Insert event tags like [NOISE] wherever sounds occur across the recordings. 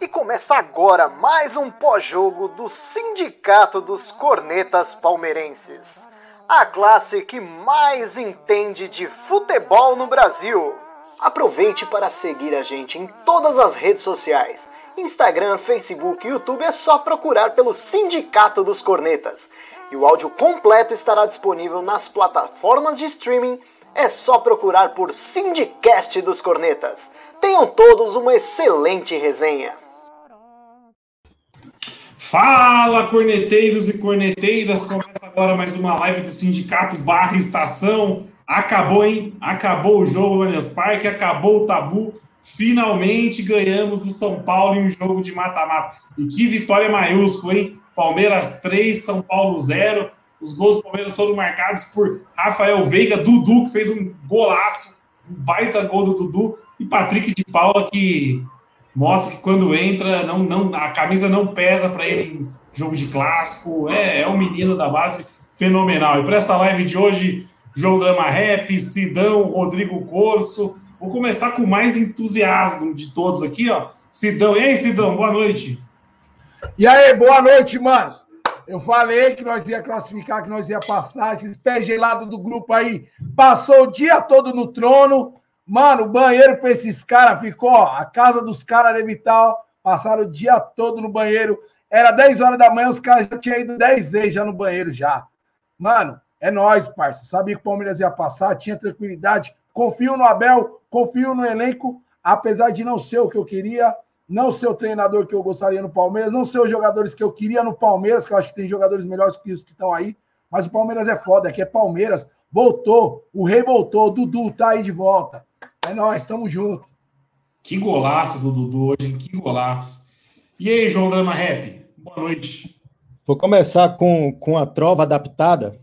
E começa agora mais um pós-jogo do Sindicato dos Cornetas Palmeirenses. A classe que mais entende de futebol no Brasil. Aproveite para seguir a gente em todas as redes sociais. Instagram, Facebook e YouTube é só procurar pelo Sindicato dos Cornetas. E o áudio completo estará disponível nas plataformas de streaming. É só procurar por Sindicast dos Cornetas. Tenham todos uma excelente resenha. Fala, corneteiros e corneteiras! Começa agora mais uma live do Sindicato Barra Estação. Acabou, hein? Acabou o jogo do Allianz Parque, acabou o tabu. Finalmente ganhamos do São Paulo em um jogo de mata-mata. E que vitória maiúscula, hein? Palmeiras 3, São Paulo 0. Os gols do Palmeiras foram marcados por Rafael Veiga, Dudu, que fez um golaço, um baita gol do Dudu, e Patrick de Paula, que mostra que quando entra, não, não, a camisa não pesa para ele em jogo de clássico. É, é um menino da base fenomenal. E para essa live de hoje, João Drama Rap, Sidão, Rodrigo Corso. Vou começar com mais entusiasmo de todos aqui, ó. Sidão. E aí, Sidão, boa noite. E aí, boa noite, mano. Eu falei que nós ia classificar, que nós ia passar. Esses pés gelados do grupo aí passou o dia todo no trono. Mano, o banheiro para esses caras ficou, a casa dos caras de Vital. Passaram o dia todo no banheiro. Era 10 horas da manhã, os caras já tinham ido 10 vezes já no banheiro já. Mano, é nós, parça. Sabia que o Palmeiras ia passar, tinha tranquilidade. Confio no Abel, confio no elenco, apesar de não ser o que eu queria não ser o treinador que eu gostaria no Palmeiras, não ser os jogadores que eu queria no Palmeiras, que eu acho que tem jogadores melhores que os que estão aí, mas o Palmeiras é foda, aqui é Palmeiras, voltou, o rei voltou, o Dudu tá aí de volta. É nós, estamos juntos. Que golaço do Dudu hoje, hein? Que golaço. E aí, João Drama Rap? Boa noite. Vou começar com, com a trova adaptada.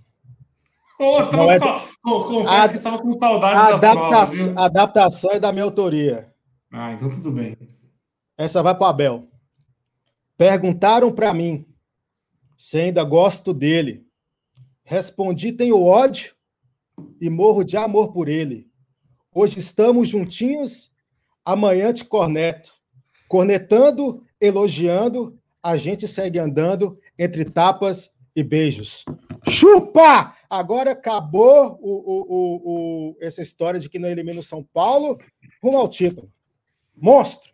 Oh, então, é... Confesso a... que estava com saudade adapta... das trovas, Adaptação é da minha autoria. Ah, então tudo bem. Essa vai para o Abel. Perguntaram para mim se ainda gosto dele. Respondi: tenho ódio e morro de amor por ele. Hoje estamos juntinhos, amanhã te corneto. Cornetando, elogiando, a gente segue andando entre tapas e beijos. Chupa! Agora acabou o, o, o, essa história de que não elimina o São Paulo rumo ao título. Monstro!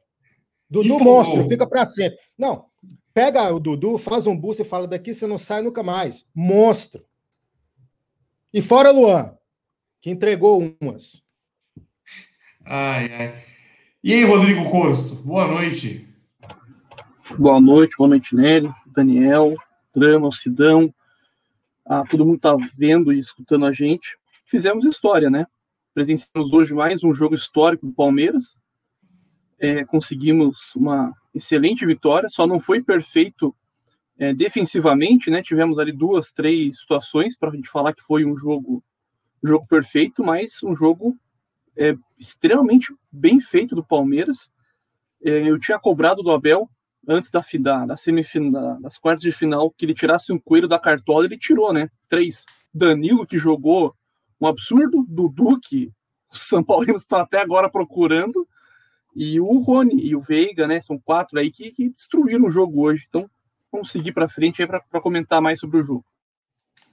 Dudu monstro, fica para sempre. Não, pega o Dudu, faz um boost e fala daqui você não sai nunca mais. Monstro. E fora Luan, que entregou umas. Ai, ai. E aí, Rodrigo Corso, boa noite. Boa noite, boa noite, Nery, Daniel, Drama, Sidão, ah, todo mundo tá vendo e escutando a gente. Fizemos história, né? Presenciamos hoje mais um jogo histórico do Palmeiras, é, conseguimos uma excelente vitória, só não foi perfeito é, defensivamente, né? Tivemos ali duas, três situações para a gente falar que foi um jogo, jogo perfeito, mas um jogo é, extremamente bem feito do Palmeiras. É, eu tinha cobrado do Abel antes da, da, da semifinal, das quartas de final, que ele tirasse um coelho da cartola, ele tirou, né? Três. Danilo, que jogou um absurdo, Dudu, que os São Paulinos estão até agora procurando, e o Rony e o Veiga, né? São quatro aí que, que destruíram o jogo hoje. Então, vamos seguir para frente aí para comentar mais sobre o jogo.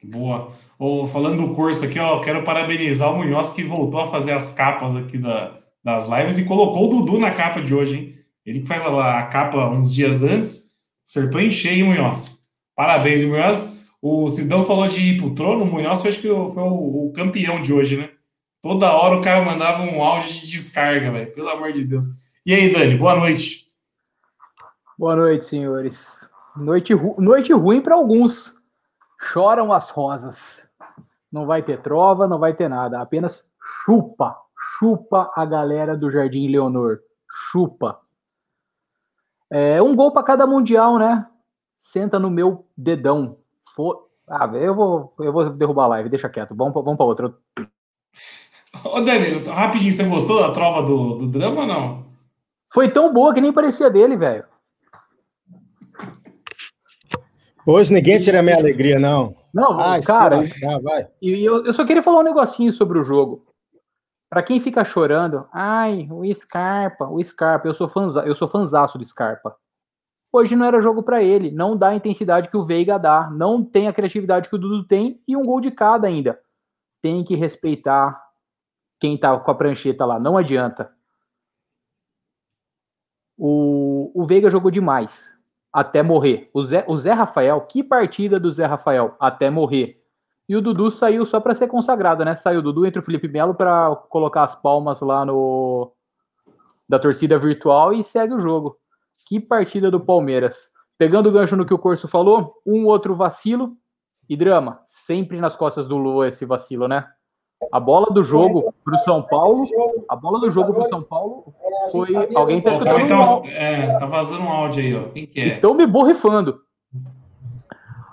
Boa. Oh, falando do curso aqui, ó, quero parabenizar o Munhoz que voltou a fazer as capas aqui da, das lives e colocou o Dudu na capa de hoje, hein? Ele que faz a, a capa uns dias antes, acertou em cheio, Munhoz. Parabéns, Munhoz. O Sidão falou de ir pro trono, o Munhoz acho que foi o, o campeão de hoje, né? Toda hora o cara mandava um áudio de descarga, velho. Pelo amor de Deus. E aí, Dani, boa noite. Boa noite, senhores. Noite, ru... noite ruim para alguns. Choram as rosas. Não vai ter trova, não vai ter nada. Apenas chupa. Chupa a galera do Jardim Leonor. Chupa. É um gol para cada mundial, né? Senta no meu dedão. For... Ah, eu vou, eu vou derrubar a live, deixa quieto. Vamos para outro. Ô, Dani, rapidinho, você gostou da trova do, do drama ou não? Foi tão boa que nem parecia dele, velho. Hoje ninguém tira a minha alegria, não. Não, Ai, cara. Lascar, vai. E eu, eu só queria falar um negocinho sobre o jogo. Para quem fica chorando, ai, o Scarpa, o Scarpa, eu sou fãza, eu sou fanzaço do Scarpa. Hoje não era jogo para ele, não dá a intensidade que o Veiga dá, não tem a criatividade que o Dudu tem e um gol de cada ainda. Tem que respeitar quem tá com a prancheta lá, não adianta. O, o Veiga jogou demais até morrer. O Zé, o Zé Rafael, que partida do Zé Rafael até morrer. E o Dudu saiu só para ser consagrado, né? Saiu o Dudu entre o Felipe Melo para colocar as palmas lá no da torcida virtual e segue o jogo. Que partida do Palmeiras. Pegando o gancho no que o Corso falou, um outro vacilo e drama. Sempre nas costas do Lua esse vacilo, né? A bola do jogo pro São Paulo, a bola do jogo pro São Paulo foi. Alguém tá escutando. Tá, é, tá vazando um áudio aí, ó. Quem que é? Estão me borrifando.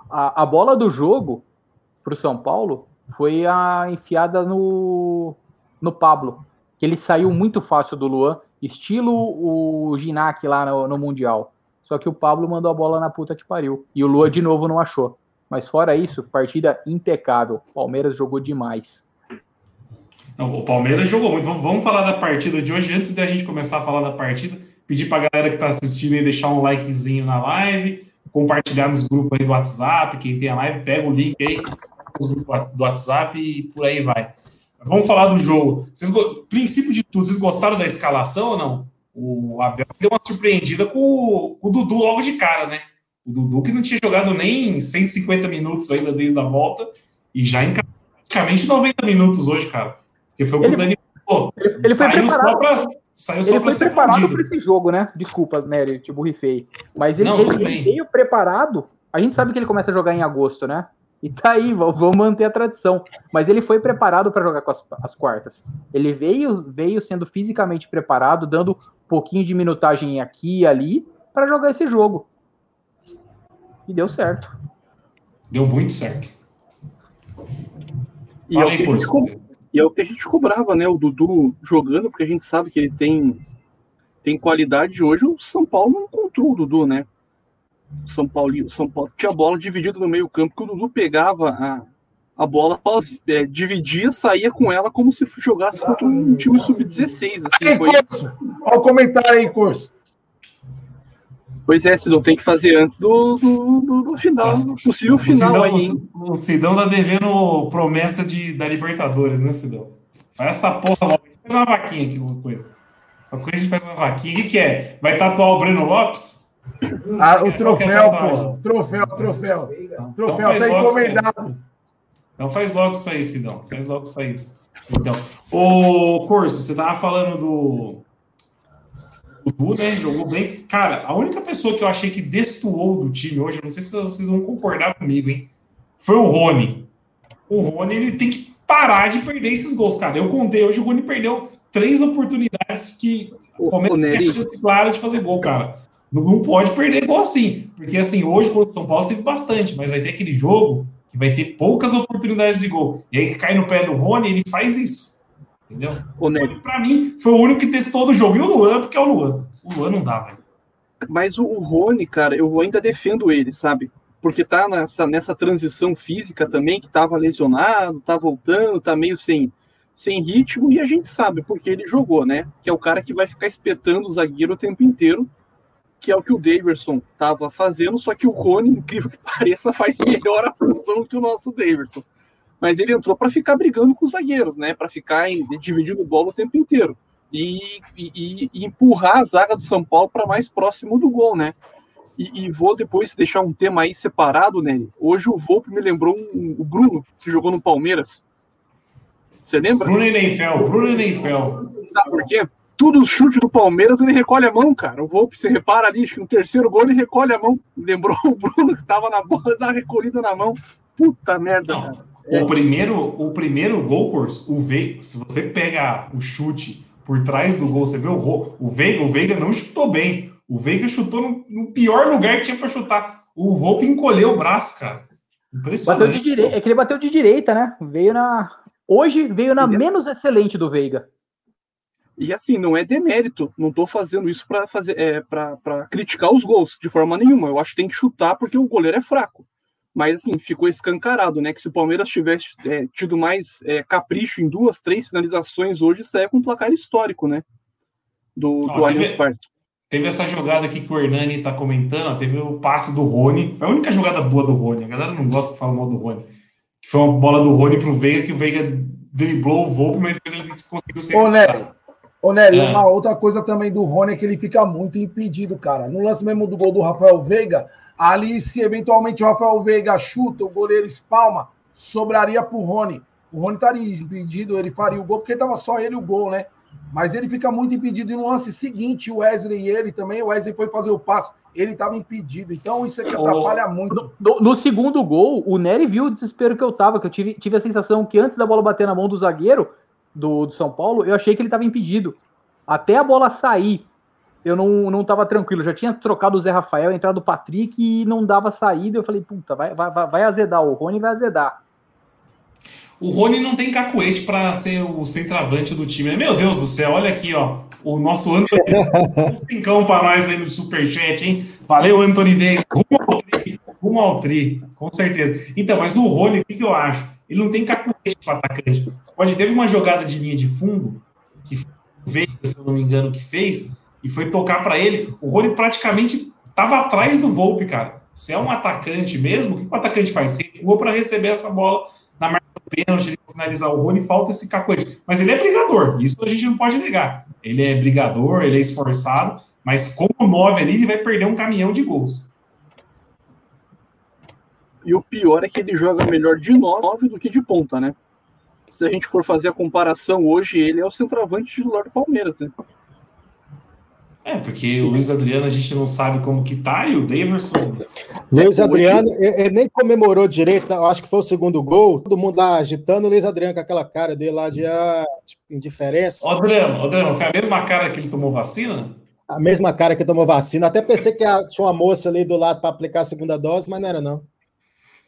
A, a bola do jogo pro São Paulo foi a enfiada no, no Pablo, que ele saiu muito fácil do Luan, estilo o Ginac lá no, no Mundial. Só que o Pablo mandou a bola na puta que pariu. E o Luan de novo não achou. Mas fora isso, partida impecável. Palmeiras jogou demais. Não, o Palmeiras jogou muito. Vamos, falar da partida de hoje. Antes da gente começar a falar da partida, pedir para a galera que está assistindo aí deixar um likezinho na live, compartilhar nos grupos aí do WhatsApp. Quem tem a live, pega o link aí do WhatsApp e por aí vai. Vamos falar do jogo. Vocês, princípio de tudo, vocês gostaram da escalação ou não? O Abel deu uma surpreendida com o, com o Dudu logo de cara, né? O Dudu que não tinha jogado nem 150 minutos ainda desde a volta e já em praticamente 90 minutos hoje, cara. Porque foi o que ele, o Dani falou. Ele, ele foi saiu preparado, só pra, saiu só ele pra foi ser preparado para esse jogo, né? Desculpa, Nery, te burrifei. Mas ele, Não, ele- ele veio preparado. A gente sabe que ele começa a jogar em agosto, né? E tá aí, vamos manter a tradição. Mas ele foi preparado para jogar com as, as quartas. Ele veio, veio sendo fisicamente preparado, dando um pouquinho de minutagem aqui e ali para jogar esse jogo. E deu certo. Deu muito certo. E é, Fala o e é o que a gente cobrava, né? O Dudu jogando, porque a gente sabe que ele tem, tem qualidade. Hoje o São Paulo não encontrou o Dudu, né? O São Paulo, o São Paulo tinha a bola dividida no meio campo, que o Dudu pegava a, a bola, é, dividia, saía com ela como se jogasse contra um time sub-16. Assim, Aí, foi, Curso. Olha o comentário aí, Curso. Pois é, Cidão, tem que fazer antes do, do, do, do final, Nossa. do possível final Sidão, aí, hein? o, Sidão tá devendo promessa de, da Libertadores, né, Sidão? Faz essa porra logo. Faz uma vaquinha aqui, alguma coisa. Qualquer coisa a gente faz uma vaquinha. O que, que é? Vai tatuar o Breno Lopes? Ah, o é a troféu, pô. Troféu, troféu. Troféu faz tá encomendado. Então faz logo isso aí, Sidão. Faz logo isso aí. Então, o Corso, você tava falando do. O Du, né? Jogou bem. Cara, a única pessoa que eu achei que destoou do time hoje, não sei se vocês vão concordar comigo, hein? Foi o Rony. O Rony, ele tem que parar de perder esses gols, cara. Eu contei hoje, o Rony perdeu três oportunidades que O, Nery, claro de fazer gol, cara. Não, pode perder gol assim. Porque assim, hoje contra o São Paulo teve bastante, mas vai ter aquele jogo que vai ter poucas oportunidades de gol. E aí que cai no pé do Rony, ele faz isso. Entendeu? o Pra mim, foi o único que testou do jogo. E o Luan, porque é o Luan. O Luan não dá, velho. Mas o, Rony, cara, eu ainda defendo ele, sabe? Porque tá nessa, nessa transição física também, que tava lesionado, tá voltando, tá meio sem, sem ritmo, e a gente sabe porque ele jogou, né? Que é o cara que vai ficar espetando o zagueiro o tempo inteiro, que é o que o Daverson tava fazendo, só que o Rony, [LAUGHS] incrível que pareça, faz melhor a função que o nosso Daverson. Mas ele entrou para ficar brigando com os zagueiros, né? Para ficar em- dividindo bola o tempo inteiro. E, e- e empurrar a zaga do São Paulo para mais próximo do gol, né? E, e vou depois deixar um tema aí separado, né? Hoje o Volpe me lembrou um- o Bruno, que jogou no Palmeiras. Você lembra? Bruno Enenfel, Bruno Enenfel. Sabe por quê? Tudo chute do Palmeiras, ele recolhe a mão, cara. O Volpe, você repara ali, acho que no terceiro gol ele recolhe a mão. Lembrou o Bruno que tava na bola, dá recolhida na mão. Puta merda, Não, cara. O primeiro, o primeiro gol, Corso, o Veiga, se você pega o chute por trás do gol, você vê o, ro- o Veiga, o Veiga não chutou bem. O Veiga chutou no, no pior lugar que tinha para chutar. O Volpe encolheu o braço, cara. Bateu de Impressionante. direita. É que ele bateu de direita, né? Veio na. Hoje veio na Ele- menos excelente do Veiga. E assim, não é demérito. Não tô fazendo isso para fazer, é, para criticar os gols de forma nenhuma. Eu acho que tem que chutar porque o goleiro é fraco. Mas assim, ficou escancarado, né? Que se o Palmeiras tivesse é, tido mais é, capricho em duas, três finalizações hoje, saia com um placar histórico, né? Do, do Allianz Parque. Teve essa jogada aqui que o Hernani tá comentando, ó, teve o passe do Rony. Foi a única jogada boa do Rony. A galera não gosta de falar mal do Rony. Que foi uma bola do Rony pro Veiga, que o Veiga driblou o Volpe, mas depois ele conseguiu ser. Ô, Nery, ô, Nery é. uma outra coisa também do Rony é que ele fica muito impedido, cara. No lance mesmo do gol do Rafael Veiga, ali, se eventualmente o Rafael Veiga chuta, o goleiro espalma, sobraria pro Rony. O Rony estaria impedido, ele faria o gol, porque tava só ele o gol, né? Mas ele fica muito impedido. E no lance seguinte, o Wesley e ele também, o Wesley foi fazer o passe, ele estava impedido. Então isso aqui atrapalha muito. No, no, segundo gol, o Nery viu o desespero que eu tava, que eu tive, tive a sensação que antes da bola bater na mão do zagueiro do, do São Paulo, eu achei que ele estava impedido. Até a bola sair, eu não, não tava tranquilo. Já tinha trocado o Zé Rafael, entrado o Patrick e não dava saída. Eu falei, puta, vai, vai, vai azedar. O Rony vai azedar. O Rony não tem cacuete para ser o centroavante do time. Meu Deus do céu, olha aqui, ó. O nosso Anthony um cincão para nós aí no superchat, hein? Valeu, Anthony Day. Rumo ao tri, rumo ao tri, com certeza. Então, mas o Rony, o que, que eu acho? Ele não tem cacuete para atacante. Você pode teve uma jogada de linha de fundo que veio, se eu não me engano, que fez e foi tocar para ele. O Rony praticamente estava atrás do Volpe, cara. Se é um atacante mesmo, o que o atacante faz? Recua para receber essa bola na marca do pênalti, ele finalizar o Rony, falta esse cacoete. Mas ele é brigador, isso a gente não pode negar. Ele é brigador, ele é esforçado, mas como nove ali, ele vai perder um caminhão de gols. E o pior é que ele joga melhor de nove do que de ponta, né? Se a gente for fazer a comparação hoje, ele é o centroavante titular do Palmeiras, né? É, porque o Luiz Adriano a gente não sabe como que tá, e o Daverson. Luiz Adriano, ele nem comemorou direito, acho que foi o segundo gol, todo mundo lá agitando, o Luiz Adriano com aquela cara dele lá de ah, tipo, indiferença. Ô, Adriano, Adriano, foi a mesma cara que ele tomou vacina? A mesma cara que tomou vacina. Até pensei que tinha uma moça ali do lado para aplicar a segunda dose, mas não era, não.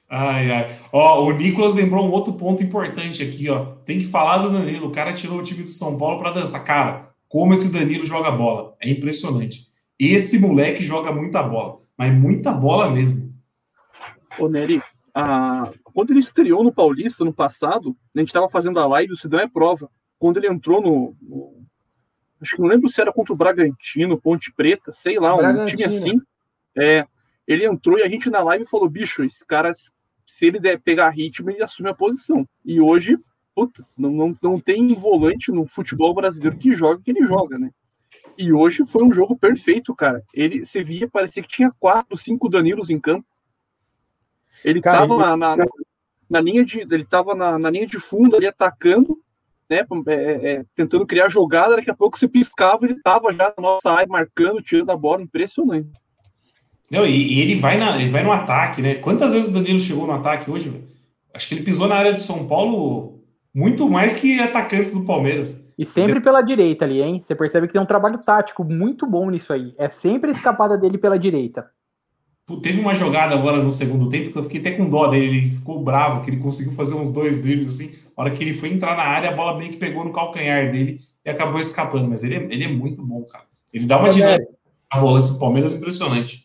Ai, ai. Ó, o Nicolas lembrou um outro ponto importante aqui, ó. Tem que falar do Danilo. O cara tirou o time do São Paulo para dançar. Cara, como esse Danilo joga bola. É impressionante. Esse moleque joga muita bola, mas muita bola mesmo. Ô, Nery, a... quando ele estreou no Paulista no passado, a gente estava fazendo a live, o Sidão é prova. Quando ele entrou no, no, Acho que não lembro se era contra o Bragantino, Ponte Preta, sei lá, um time assim. É, ele entrou e a gente na live falou: bicho, esse cara, se ele der pegar ritmo, ele assume a posição. E hoje puta, não, não, não tem volante no futebol brasileiro que joga que ele joga, né? E hoje foi um jogo perfeito, cara. Ele, você via, parecia que tinha quatro, cinco Danilos em campo. Ele cara, tava. Na, na, na, linha de, ele tava na, na, linha de fundo ali atacando, né? É, é, é, tentando criar jogada. Daqui a pouco você piscava, ele tava já na nossa área marcando, tirando a bola, impressionante. Não, e, e, ele vai na, ele vai no ataque, né? Quantas vezes o Danilo chegou no ataque hoje? Acho que ele pisou na área de São Paulo muito mais que atacantes do Palmeiras. E sempre pela direita ali, hein? Você percebe que tem um trabalho tático muito bom nisso aí. É sempre a escapada dele pela direita. Teve uma jogada agora no segundo tempo que eu fiquei até com dó dele. Ele ficou bravo, que ele conseguiu fazer uns dois dribles assim. A hora que ele foi entrar na área, a bola bem que pegou no calcanhar dele e acabou escapando. Mas ele é, ele é muito bom, cara. Ele dá uma dinâmica. A volância do Palmeiras impressionante.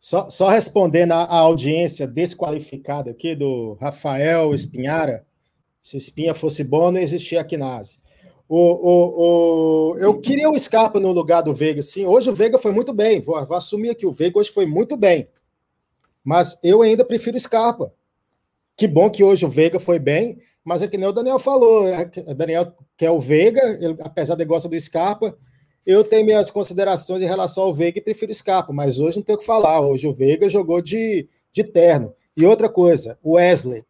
Só, só respondendo à audiência desqualificada aqui do Rafael Espinhara, se Espinha fosse bom, não existia Quinase. O, o, o, eu queria o Scarpa no lugar do Veiga, sim. Hoje o Veiga foi muito bem. Vou, vou assumir aqui, o Veiga hoje foi muito bem. Mas eu ainda prefiro o Scarpa. Que bom que hoje o Veiga foi bem, mas é que nem o Daniel falou. É o Daniel quer o Veiga, ele, apesar de gosta do Scarpa. Eu tenho minhas considerações em relação ao Veiga e prefiro o Scarpa, mas hoje não tenho o que falar. Hoje o Veiga jogou de, de terno. E outra coisa, o Wesley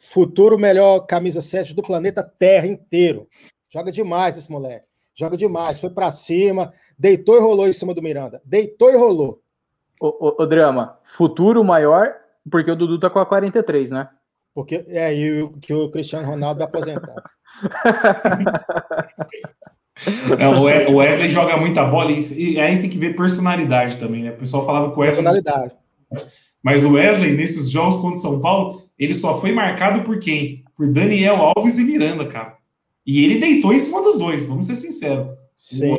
Futuro melhor camisa 7 do planeta Terra inteiro. Joga demais esse moleque. Joga demais. Foi para cima, deitou e rolou em cima do Miranda. Deitou e rolou. O, o, o, drama, futuro maior, porque o Dudu tá com a 43, né? Porque é e o, que o Cristiano Ronaldo vai aposentar. [LAUGHS] Não, o Wesley joga muita bola e, aí tem que ver personalidade também, né? O pessoal falava que o Wesley. Personalidade. Mas o Wesley, nesses jogos contra o São Paulo, ele só foi marcado por quem? Por Daniel Alves e Miranda, cara. E ele deitou em cima dos dois, vamos ser sinceros. Sim.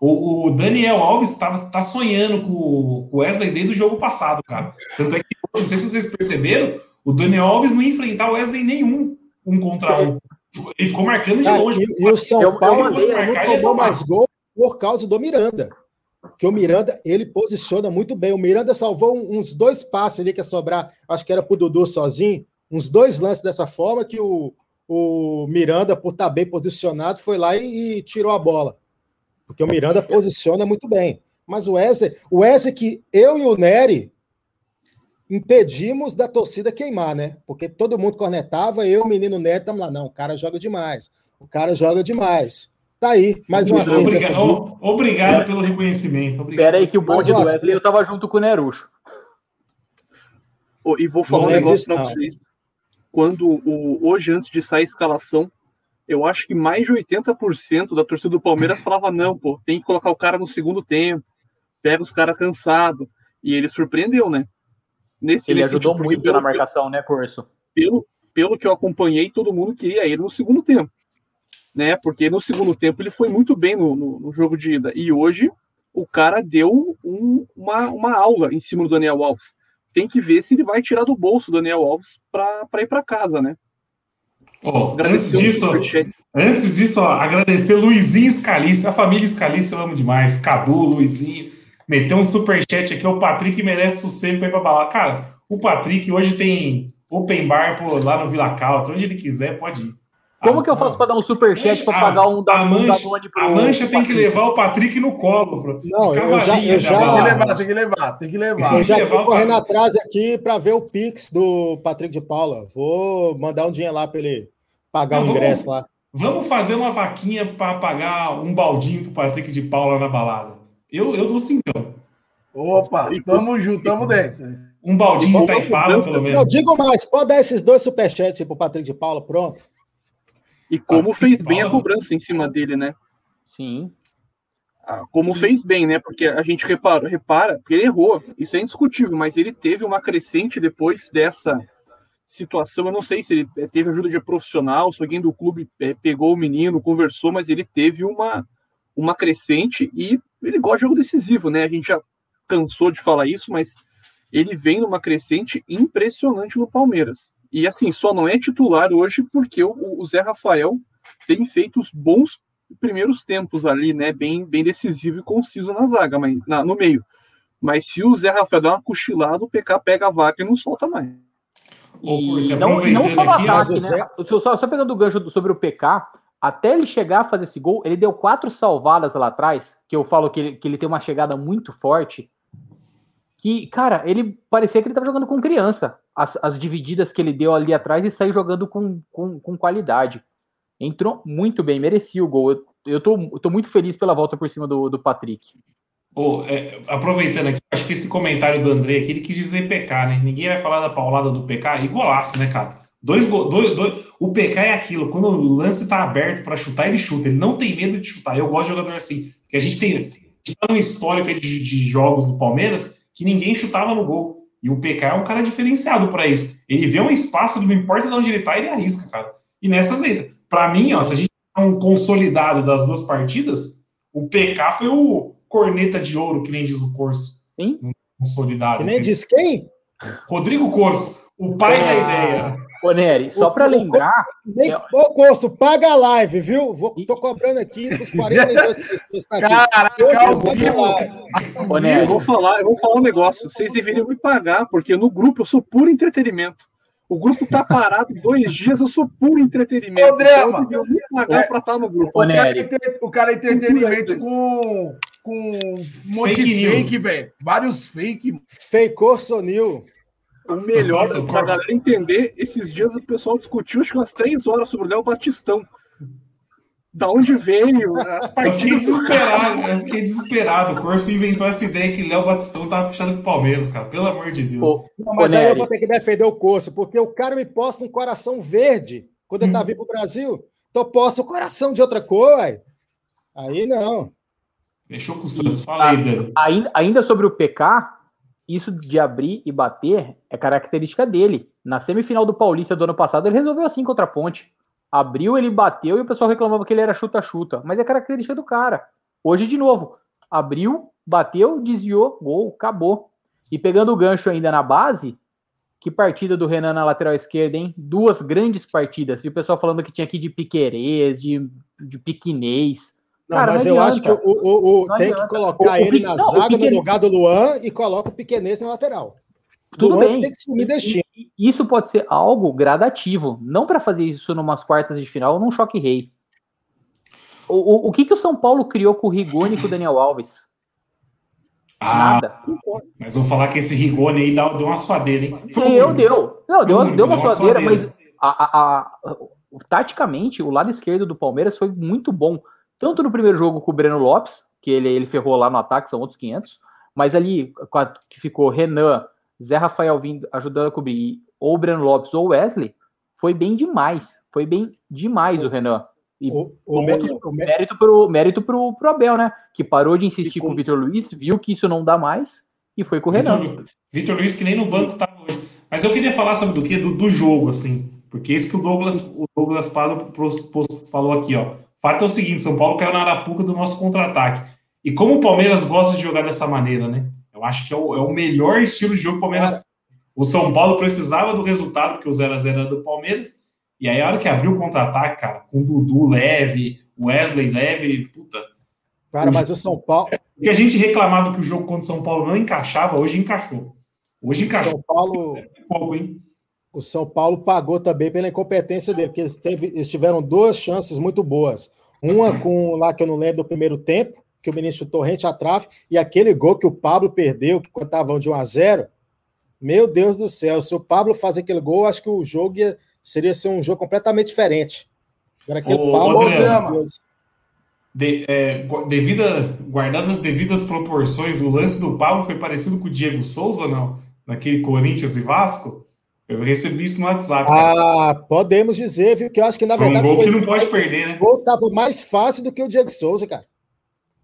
o, o Daniel Alves tá, tá sonhando com o Wesley desde o jogo passado, cara. Tanto é que, não sei se vocês perceberam, o Daniel Alves não enfrentar o Wesley nenhum, um contra um. Ele ficou marcando de longe. E, e o São Paulo não tomou mais gol por causa do Miranda. Porque o Miranda, ele posiciona muito bem. O Miranda salvou uns dois passos ali que ia sobrar, acho que era pro Dudu sozinho, uns dois lances dessa forma que o, o Miranda, por estar bem posicionado, foi lá e, e tirou a bola. Porque o Miranda posiciona muito bem. Mas o Eze, o Eze que eu e o Nery impedimos da torcida queimar, né? Porque todo mundo cornetava, eu, o menino Nery, estamos lá. Não, o cara joga demais. O cara joga demais. Tá aí, mais uma Obrigado, obrigado pelo reconhecimento. Obrigado. Pera aí que o bonde do Wesley eu tava junto com o Nerucho. Oh, e vou falar não um é negócio para vocês. Quando o, hoje, antes de sair a escalação, eu acho que mais de 80% da torcida do Palmeiras falava: não, pô, tem que colocar o cara no segundo tempo, pega os caras cansados. E ele surpreendeu, né? Nesse, ele nesse ajudou muito na marcação, né, Corso? Pelo, pelo que eu acompanhei, todo mundo queria ele no segundo tempo. Né? Porque no segundo tempo ele foi muito bem no, no, no jogo de ida. E hoje o cara deu um, uma, uma aula em cima do Daniel Alves. Tem que ver se ele vai tirar do bolso o Daniel Alves para ir para casa, né? Oh, antes disso, antes disso, ó, agradecer Luizinho Scalice, a família Scalice eu amo demais. Cadu, Luizinho, meteu um superchat aqui, o Patrick merece sossego pra ir pra balada. Cara, o Patrick hoje tem open bar pô, lá no Vila Caltra, onde ele quiser, pode ir. Como que eu faço para dar um superchat para pagar um da, mancha, um pro, A mancha tem que levar o Patrick no colo. Não, eu já, eu já tem que levar, tem que levar, tem que levar. Eu já tô correndo atrás aqui para ver o Pix do Patrick de Paula. Vou mandar um dinheiro lá para ele pagar não, o ingresso vamos, lá. Vamos fazer uma vaquinha para pagar um baldinho pro Patrick de Paula na balada. Eu, eu dou cincão. Opa, tamo junto, tamo dentro. Um baldinho de Taipava, pelo menos. Eu digo mais, pode dar esses dois superchats pro Patrick de Paula, pronto. E como ah, fez bem a cobrança em cima dele, né? Sim. Ah, como fez bem, né? Porque a gente repara, repara, porque ele errou, isso é indiscutível, mas ele teve uma crescente depois dessa situação. Eu não sei se ele eh, teve ajuda de profissional, se alguém do clube eh, pegou o menino, conversou, mas ele teve uma, uma crescente e ele gosta de jogo decisivo, né? A gente já cansou de falar isso, mas ele vem numa crescente impressionante no Palmeiras. E assim, só não é titular hoje porque o, o Zé Rafael tem feito os bons primeiros tempos ali, né? Bem, bem decisivo e conciso na zaga, mas, na, no meio. Mas se o Zé Rafael dá uma cochilada, o PK pega a vaca e não solta mais. E não, não só no ataque, né? Só, só pegando o gancho sobre o PK, até ele chegar a fazer esse gol, ele deu quatro salvadas lá atrás, que eu falo que ele, que ele tem uma chegada muito forte. Que, cara, ele parecia que ele estava jogando com criança. As, as, divididas que ele deu ali atrás e saiu jogando com, com, com qualidade. Entrou muito bem, merecia o gol. Eu, eu, tô, eu tô muito feliz pela volta por cima do, do Patrick. Oh, é, aproveitando aqui, acho que esse comentário do André aqui, ele quis dizer PK, né? Ninguém vai falar da paulada do PK e golaço, né, cara? Dois, dois, dois, o PK é aquilo, quando o lance tá aberto para chutar, ele chuta, ele não tem medo de chutar. Eu gosto de jogador assim, que a gente tem, a gente tá histórico de, de jogos do Palmeiras que ninguém chutava no gol. E o PK é um cara diferenciado para isso. Ele vê um espaço, não importa de onde ele tá, ele arrisca, cara. E nessas entra. Para mim, ó, se a gente tem um consolidado das duas partidas, o PK foi o corneta de ouro, que nem diz o Corso. Sim. Consolidado. Que nem diz quem? Rodrigo Corso, o pai da ideia. Ô, Nery, só para lembrar. Nem, Ô, Corso, paga a live, viu? Vou, tô cobrando aqui dos 42 pessoas tá aqui. Caraca, Ô, Nery. Eu vou falar, eu vou falar um negócio. Vocês deveriam me pagar, porque no grupo eu sou puro entretenimento. O grupo tá parado [LAUGHS] dois dias, eu sou puro entretenimento. Ô, Drama. Então, eu pagar para estar no grupo. Ô, o, cara é, o cara é entretenimento com com um monte fake de fake, velho. Vários fake. Fake Sonil. O melhor, Nossa, pra galera entender, esses dias o pessoal discutiu acho que umas três horas sobre o Léo Batistão. Da onde veio? As partidas. Eu fiquei desesperado, eu fiquei desesperado. O Corso inventou essa ideia que Léo Batistão tava fechado com o Palmeiras, cara. Pelo amor de Deus. Pô, Não, mas aí eu vou ter que defender o Corso, porque o cara me posta um coração verde quando hum. ele tá vindo pro Brasil. Então posta o coração de outra cor, aí. Aí não. Fechou com o Santos. Fala aí, Dani. Ainda, ainda sobre o PK, isso de abrir e bater é característica dele. Na semifinal do Paulista do ano passado, ele resolveu assim contra a Ponte. Abriu, ele bateu e o pessoal reclamava que ele era chuta-chuta. Mas é característica do cara. Hoje, de novo, abriu, bateu, desviou, gol, acabou. E pegando o gancho ainda na base, que partida do Renan na lateral esquerda, hein? Duas grandes partidas. E o pessoal falando que tinha aqui de piquerês, de, de piquinês. Não, Cara, mas não eu acho que o, o, o tem adianta. que colocar o, ele na não, zaga no lugar do Luan e coloca o piquenês na lateral. Tudo Luan bem. tem que sumir destino. Isso pode ser algo gradativo, não para fazer isso numas quartas de final ou num choque rei. O, o, o que, que o São Paulo criou com o Rigoni e com o Daniel Alves? Ah, Nada. Mas vou falar que esse Rigoni aí deu, deu uma suadeira, hein? Deu, deu. Não, deu, deu, deu uma, suadeira, mas a, a, a, taticamente o lado esquerdo do Palmeiras foi muito bom. Tanto no primeiro jogo com o Breno Lopes, que ele, ele ferrou lá no ataque, são outros 500, mas ali que ficou Renan, Zé Rafael vindo, ajudando a cobrir, ou o Breno Lopes ou o Wesley, foi bem demais. Foi bem demais o Renan. E o, o, pontos, o mérito pro, mérito pro, pro Abel, né? Que parou de insistir com o Vitor Luiz, viu que isso não dá mais e foi com o Renan. Vitor Luiz, que nem no banco tá hoje. Mas eu queria falar, sabe do que? Do, do, jogo, assim. Porque isso que o Douglas, o Douglas Pado falou aqui, ó. O fato é o seguinte: São Paulo caiu na arapuca do nosso contra-ataque. E como o Palmeiras gosta de jogar dessa maneira, né? Eu acho que é o, é o melhor estilo de jogo Palmeiras. O São Paulo precisava do resultado, porque o 0x0 era do Palmeiras e aí, a hora que abriu o contra-ataque, cara, com o Dudu leve, Wesley leve, puta. Cara, o mas o São Paulo. O que a gente reclamava que o jogo contra o São Paulo não encaixava, hoje encaixou. Hoje encaixou. São Paulo. É pouco, hein? O São Paulo pagou também pela incompetência dele, porque eles, teve, eles tiveram duas chances muito boas. Uma com lá que eu não lembro do primeiro tempo, que o ministro Torrente atrave, e aquele gol que o Pablo perdeu, que contavam de 1 a 0 Meu Deus do céu, se o Pablo fazer aquele gol, acho que o jogo ia seria ser um jogo completamente diferente. Agora aqui o Paulo de, é, devida, guardando as devidas proporções, o lance do Pablo foi parecido com o Diego Souza ou não? Naquele Corinthians e Vasco? Eu recebi isso no WhatsApp. Cara. Ah, podemos dizer, viu? Que eu acho que na foi verdade. Um gol foi, que não pode perder, né? O gol tava mais fácil do que o Diego Souza, cara.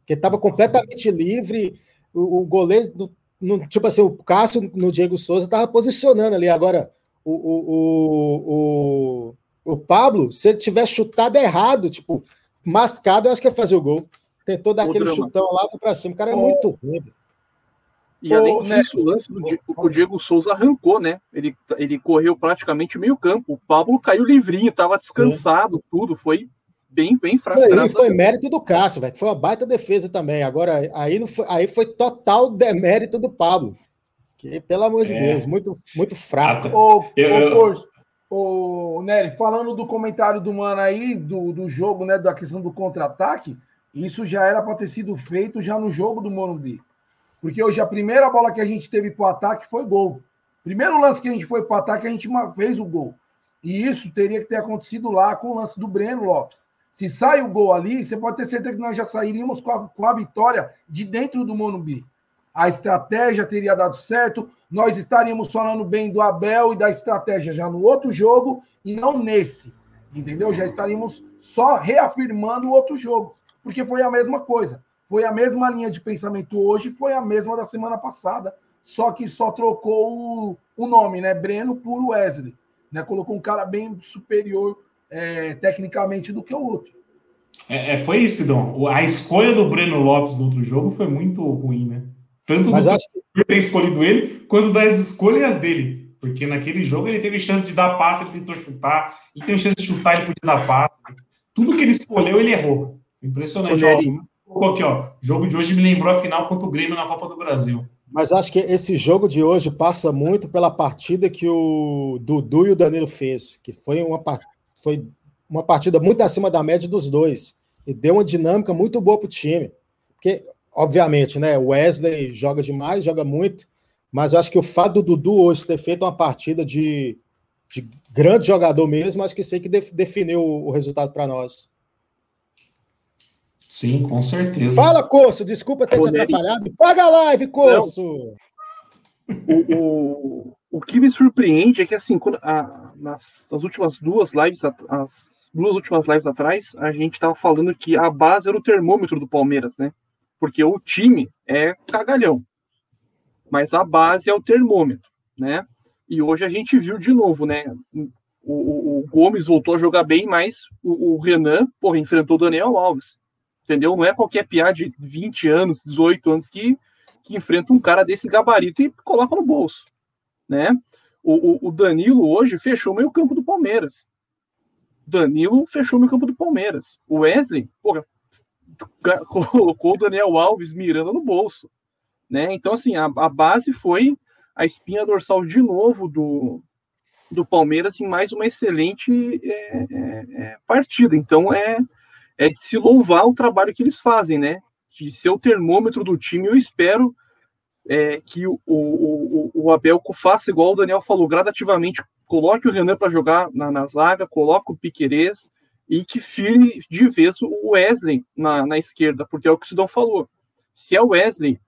Que tava completamente livre. O, o goleiro, no, tipo assim, o Cássio no Diego Souza tava posicionando ali. Agora, o, o, o, o Pablo, se ele tivesse chutado errado, tipo, mascado, eu acho que ia fazer o gol. Tentou dar o aquele drama. chutão lá para cima. O cara é muito ruim. E além disso, o lance do Diego, o Diego Souza arrancou, né? Ele, ele correu praticamente meio campo. O Pablo caiu livrinho, estava descansado, Sim. tudo. Foi bem, bem fraco. Foi, foi mérito do Cássio, velho. Foi uma baita defesa também. Agora, aí, não foi, aí foi total demérito do Pablo. Que, pelo amor de é. Deus, muito, muito fraco. Ô, eu, ô, ô, Nery, falando do comentário do Mano aí, do, do jogo, né, da questão do contra-ataque, isso já era para ter sido feito já no jogo do Morumbi. Porque hoje a primeira bola que a gente teve para o ataque foi gol. Primeiro lance que a gente foi para o ataque, a gente fez o gol. E isso teria que ter acontecido lá com o lance do Breno Lopes. Se sai o gol ali, você pode ter certeza que nós já sairíamos com a, com a vitória de dentro do Morumbi a estratégia teria dado certo, nós estaríamos falando bem do Abel e da estratégia já no outro jogo e não nesse, entendeu? Já estaríamos só reafirmando o outro jogo, porque foi a mesma coisa. Foi a mesma linha de pensamento hoje, foi a mesma da semana passada, só que só trocou o, o nome, né? Breno por Wesley. Né? Colocou um cara bem superior é, tecnicamente do que o outro. É, é, foi isso, Dom. A escolha do Breno Lopes no outro jogo foi muito ruim, né? Tanto Mas do acho que... ter escolhido ele, quanto das escolhas dele. Porque naquele jogo ele teve chance de dar passe, ele tentou chutar, ele teve chance de chutar, ele podia dar passe. Tudo que ele escolheu, ele errou. Impressionante. Ó, aqui, ó, o jogo de hoje me lembrou a final contra o Grêmio na Copa do Brasil. Mas acho que esse jogo de hoje passa muito pela partida que o Dudu e o Danilo fez, que foi uma, foi uma partida muito acima da média dos dois. E deu uma dinâmica muito boa para o time. Porque obviamente, né? O Wesley joga demais, joga muito, mas acho que o fato do Dudu hoje ter feito uma partida de, de grande jogador mesmo, acho que sei que definiu o resultado para nós. Sim, com certeza. Fala, Corso, desculpa ter te atrapalhado. Paga a live, Corso! O, o, o que me surpreende é que, assim, quando, a, nas, nas últimas duas lives, as duas últimas lives atrás, a gente estava falando que a base era o termômetro do Palmeiras, né? porque o time é cagalhão, mas a base é o termômetro, né? E hoje a gente viu de novo, né? O, o, o Gomes voltou a jogar bem, mas o, o, Renan, porra, enfrentou o Daniel Alves. Entendeu? Não é qualquer piada de 20 anos, 18 anos que, que enfrenta um cara desse gabarito e coloca no bolso, né? O, o, o Danilo hoje fechou meio campo do Palmeiras. Danilo fechou meio campo do Palmeiras. O Wesley, porra, [LAUGHS] colocou o Daniel Alves mirando no bolso, né? Então, assim, a, a base foi a espinha dorsal de novo do, do Palmeiras em mais uma excelente é, é, é, partida. Então, é, é de se louvar o trabalho que eles fazem, né? De ser o termômetro do time. Eu espero é, que o, o, o, Abel faça igual o Daniel falou, gradativamente coloque o Renan para jogar na, na, zaga, coloque o Piquerez e que firme de vez o Wesley na, na esquerda, porque é o que o Sidão falou. Se é o Wesley,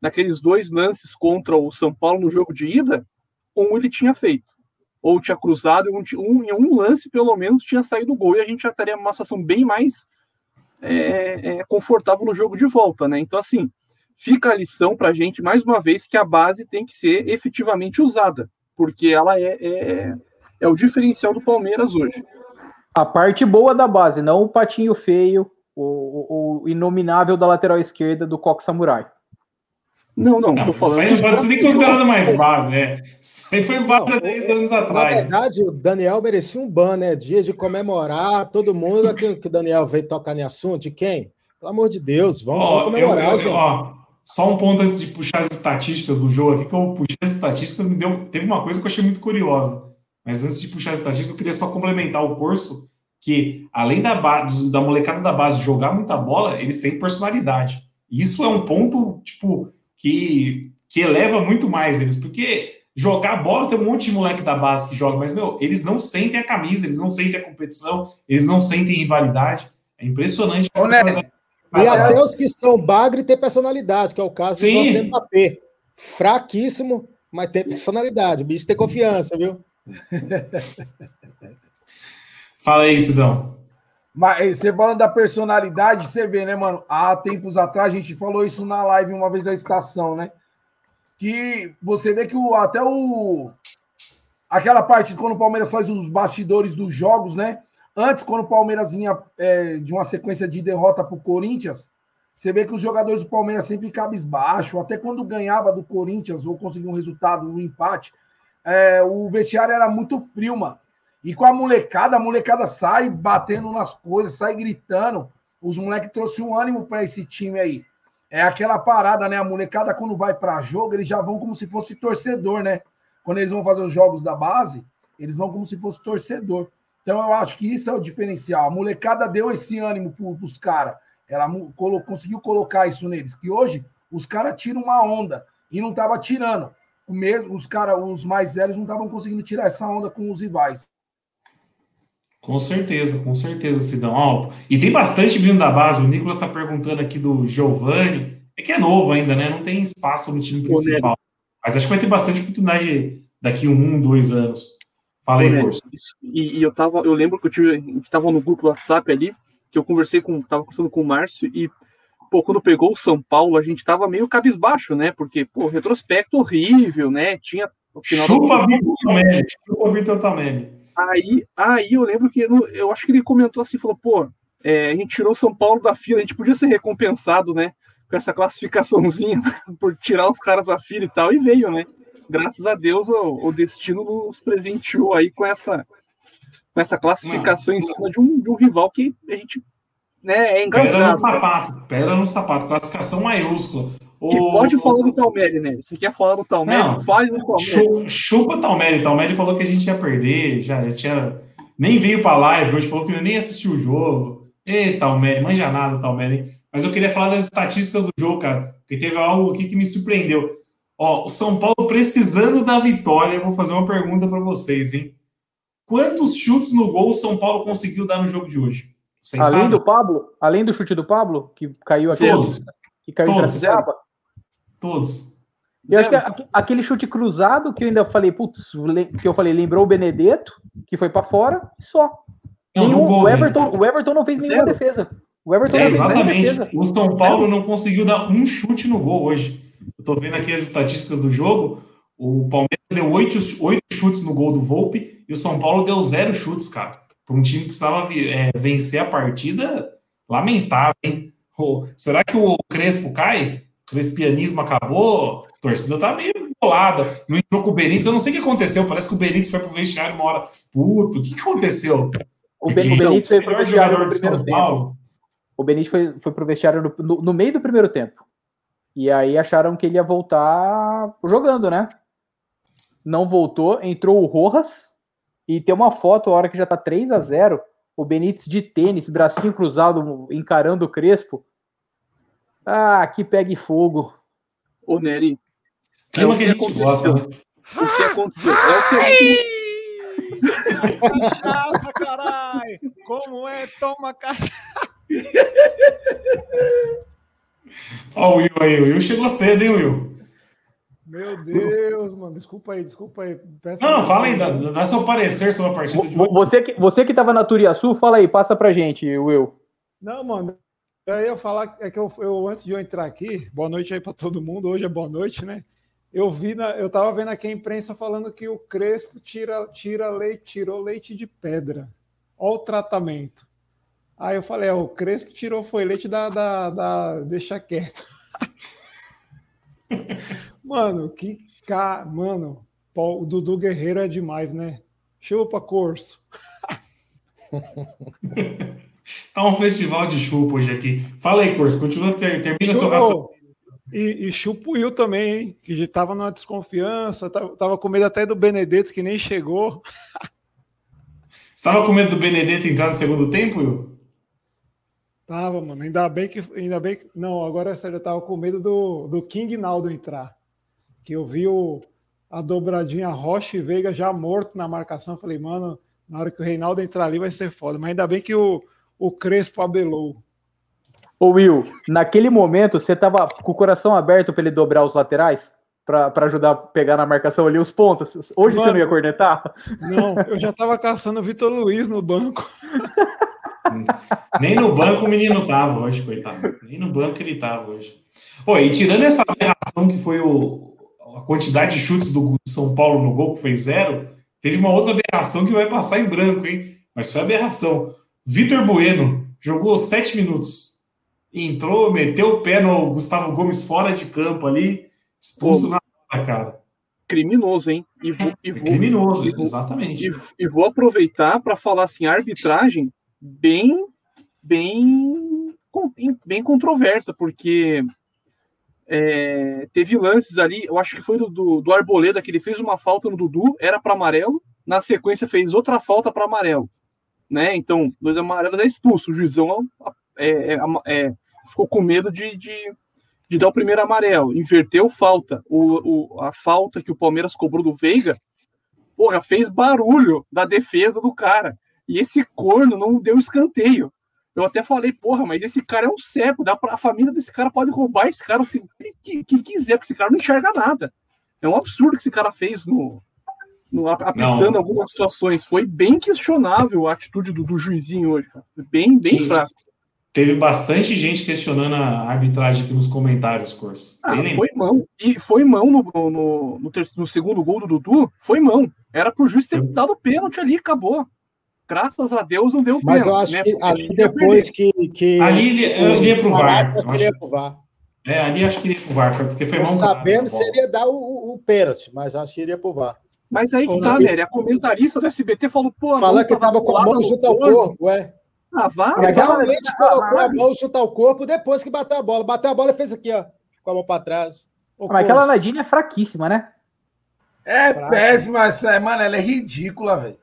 naqueles dois lances contra o São Paulo no jogo de ida, um ele tinha feito. Ou tinha cruzado, um, um, em um lance, pelo menos, tinha saído o gol e a gente já estaria numa situação bem mais é, é, confortável no jogo de volta, né? Então, assim, fica a lição para a gente, mais uma vez, que a base tem que ser efetivamente usada, porque ela é, é, é o diferencial do Palmeiras hoje. A parte boa da base, não o patinho feio, o, o, o inominável da lateral esquerda do Coque Samurai. Não, não, não tô falando. Isso aí pode ser nem considerado mais base, é. Isso aí foi base há 10 anos atrás. Na verdade, o Daniel merecia um ban, né? Dia de comemorar, todo mundo que, que o Daniel veio tocar em assunto, de quem? Pelo amor de Deus, vamos, ó, vamos comemorar, eu, eu, gente. Ó, só um ponto antes de puxar as estatísticas do jogo aqui, que eu puxei as estatísticas, me deu. Teve uma coisa que eu achei muito curiosa. Mas antes de puxar as estatísticas, eu queria só complementar o curso, que além da, base, da molecada da base jogar muita bola, eles têm personalidade. Isso é um ponto, tipo, que, que eleva muito mais eles, porque jogar bola tem um monte de moleque da base que joga, mas, meu, eles não sentem a camisa, eles não sentem a competição, eles não sentem rivalidade. É impressionante. Ô, e até os que são bagre têm personalidade, que é o caso Sim. do Mbappé. Fraquíssimo, mas tem personalidade. O bicho tem confiança, viu? Fala aí, Sidão. Mas você falando da personalidade, você vê, né, mano? Há tempos atrás a gente falou isso na live uma vez a estação, né? Que você vê que o, até o. Aquela parte quando o Palmeiras faz os bastidores dos jogos, né? Antes, quando o Palmeiras vinha é, de uma sequência de derrota para o Corinthians, você vê que os jogadores do Palmeiras sempre cabisbaixo, até quando ganhava do Corinthians ou conseguia um resultado, um empate, é, o vestiário era muito frio, mano. E com a molecada, a molecada sai batendo nas coisas, sai gritando. Os moleques trouxeram um ânimo para esse time aí. É aquela parada, né? A molecada, quando vai para jogo, eles já vão como se fosse torcedor, né? Quando eles vão fazer os jogos da base, eles vão como se fosse torcedor. Então eu acho que isso é o diferencial. A molecada deu esse ânimo para os caras. Ela conseguiu colocar isso neles. Que hoje os caras tiram uma onda e não tava tirando. Mesmo, os caras, os mais velhos não estavam conseguindo tirar essa onda com os rivais. Com certeza, com certeza, Sidão. Ó, e tem bastante vindo da base. O Nicolas está perguntando aqui do Giovanni. É que é novo ainda, né? Não tem espaço no time principal. Mas acho que vai ter bastante oportunidade daqui um, dois anos. Fala aí, Curso. E, e, eu tava, eu lembro que eu tive, tava no grupo do WhatsApp ali, que eu conversei com, tava conversando com o Márcio e pô, quando pegou o São Paulo, a gente tava meio cabisbaixo, né? Porque, pô, retrospecto horrível, né? Tinha chupa Vitor Tamelli, chupa Vitor Tamelli. Aí, aí eu lembro que eu, eu acho que ele comentou assim, falou, pô, é, a gente tirou São Paulo da fila, a gente podia ser recompensado, né? Com essa classificaçãozinha [LAUGHS] por tirar os caras da fila e tal, e veio, né? graças a Deus o, o, destino nos presenteou aí com essa, com essa classificação em cima de um, de um rival que a gente né, é engasgado. Pedra no sapato, pedra no sapato, classificação maiúscula. O... E pode falar do Talmere, né? Você quer falar do Talmere? Não, fale do Talmere. Chupa Talmere. Talmere falou que a gente ia perder, já, já tinha. Nem veio pra live hoje, falou que nem assistiu o jogo. Ei, Talmere, manja nada, Talmere. Mas eu queria falar das estatísticas do jogo, cara, porque teve algo aqui que me surpreendeu. Ó, o São Paulo precisando da vitória, eu vou fazer uma pergunta para vocês, hein? Quantos chutes no gol o São Paulo conseguiu dar no jogo de hoje? Vocês além sabem? do Pablo, além do chute do Pablo, que caiu aqui, todos, que caiu todos, todos. Eu acho que aquele chute cruzado que eu ainda falei, putz, que eu falei, lembrou o Benedetto, que foi para fora, e só. Não, Nenhum, gol, o, Everton, o Everton não fez Zero. nenhuma defesa. O Everton é, exatamente. O São Paulo não conseguiu dar um chute no gol hoje. Eu tô vendo aqui as estatísticas do jogo. O Palmeiras deu oito, oito chutes no gol do Volpe e o São Paulo deu zero chutes, cara. Para um time que precisava é, vencer a partida, lamentável, hein? Pô, será que o Crespo cai? O crespianismo acabou? A torcida tá meio bolada. Não entrou com o Benítez, eu não sei o que aconteceu. Parece que o Benítez foi pro vestiário uma hora. Puto, o que, aconteceu? O, ben, o Benítez foi pro vestiário no primeiro tempo. O Benítez foi, foi pro vestiário no, no- no meio do primeiro tempo. E aí acharam que ele ia voltar jogando, né? Não voltou, entrou o Rojas e tem uma foto a hora que já tá 3 a 0 o Benítez de tênis, bracinho cruzado, encarando o Crespo. Ah, que pegue fogo. Ô, Nery, Clima É o que a que gente gosta, aconteceu. né? o que aconteceu? É o que a gente Cachaça, caralho! Como é? Toma cachaça! Ó, o Will aí, o Will chegou cedo, hein, Will? Meu Deus, mano. Desculpa aí, desculpa aí. Peço Não, não, fala aí, dá, dá seu parecer sobre a partida de hoje. Você que, você que tava na Turiaçu, fala aí, passa pra gente, Will. Não, mano. Eu ia falar é que eu, eu antes de eu entrar aqui, boa noite aí pra todo mundo. Hoje é boa noite, né? Eu vi, na, eu tava vendo aqui a imprensa falando que o Crespo tira, tira leite, tirou leite de pedra. Olha o tratamento. Aí eu falei, é, o Crespo tirou foi leite da, da, da deixa quieto. [LAUGHS] mano, que ca... mano, o Dudu Guerreiro é demais, né? Chupa, Corso. [LAUGHS] Tá um festival de chupa hoje aqui. Fala aí, Corso, continua, ter, termina seu raciocínio. Chupa. E, e chupa o Will também, hein? Que já tava numa desconfiança, tava, tava com medo até do Benedetto, que nem chegou. [LAUGHS] Você tava com medo do Benedetto entrar no segundo tempo, Will? Tava, mano. Ainda bem que. Ainda bem que. Não, agora é sério, eu tava com medo do, do King Naldo entrar. Que eu vi o, a dobradinha Rocha e Veiga já morto na marcação. Falei, mano, na hora que o Reinaldo entrar ali vai ser foda. Mas ainda bem que o, o Crespo abelou. Ô Will, naquele momento você tava com o coração aberto pra ele dobrar os laterais? Pra, pra ajudar a pegar na marcação ali os pontos? Hoje você Mano. não ia cornetar? Não, eu já tava caçando o Vitor Luiz no banco. [LAUGHS] Nem no banco o menino tava hoje, coitado. Nem no banco ele tava hoje. Pô, e tirando essa aberração que foi o, a quantidade de chutes do São Paulo no gol, que foi zero, teve uma outra aberração que vai passar em branco, hein? Mas foi aberração. Vitor Bueno jogou sete minutos. Entrou, meteu o pé no Gustavo Gomes fora de campo ali, expulso na hora, cara. criminoso, hein? E vou, e vou, criminoso, e vou- exatamente. e, e vou aproveitar para falar assim, arbitragem bem, bem, bem controversa, porque é, teve lances ali, eu acho que foi do, do, do Arboleda que ele fez uma falta no Dudu, era para amarelo, na sequência fez outra falta para amarelo, né? Então, dois amarelos é expulso, o juizão é, é, é, ficou com medo de, de, de dar o primeiro amarelo, inverteu falta, o, o, a falta que o Palmeiras cobrou do Veiga, porra, fez barulho da defesa do cara. E esse corno não deu escanteio. Eu até falei, porra, mas esse cara é um cego, dá pra, a família desse cara pode roubar esse cara o que, que, que quiser, porque esse cara não enxerga nada. É um absurdo que esse cara fez no, apitando Não. algumas situações. Foi bem questionável a atitude do, do juizinho hoje, cara. Foi Bem, bem Sim. fraco. Teve bastante gente questionando a arbitragem aqui nos comentários, Corso. Ah, foi mão. E foi mão no, no, no, no segundo gol do Dudu. Foi mão. Era pro juiz ter dado pênalti ali, acabou. Graças a Deus não deu Mas eu pênalti, acho né? que ali depois que. que Ali ele, ele ia pro VAR. Eu. É, ali acho que ele ia pro VAR, foi porque foi Não mão sabemos se ele ia dar o, o, o pênalti, mas acho que iria pro VAR. Mas aí que tá. Nery. A comentarista do SBT falou, pô, a Falar mão que tava com a mão colada no junto ao corpo. corpo, é. Ah, Mas ela- Realmente colocou a mão junto ao corpo depois que bateu a bola. Bateu a bola e fez aqui, ó, com a mão pra trás. Mas aquela Nadine é fraquíssima, né? É Fraco. péssima essa, mano. Ela é ridícula, velho.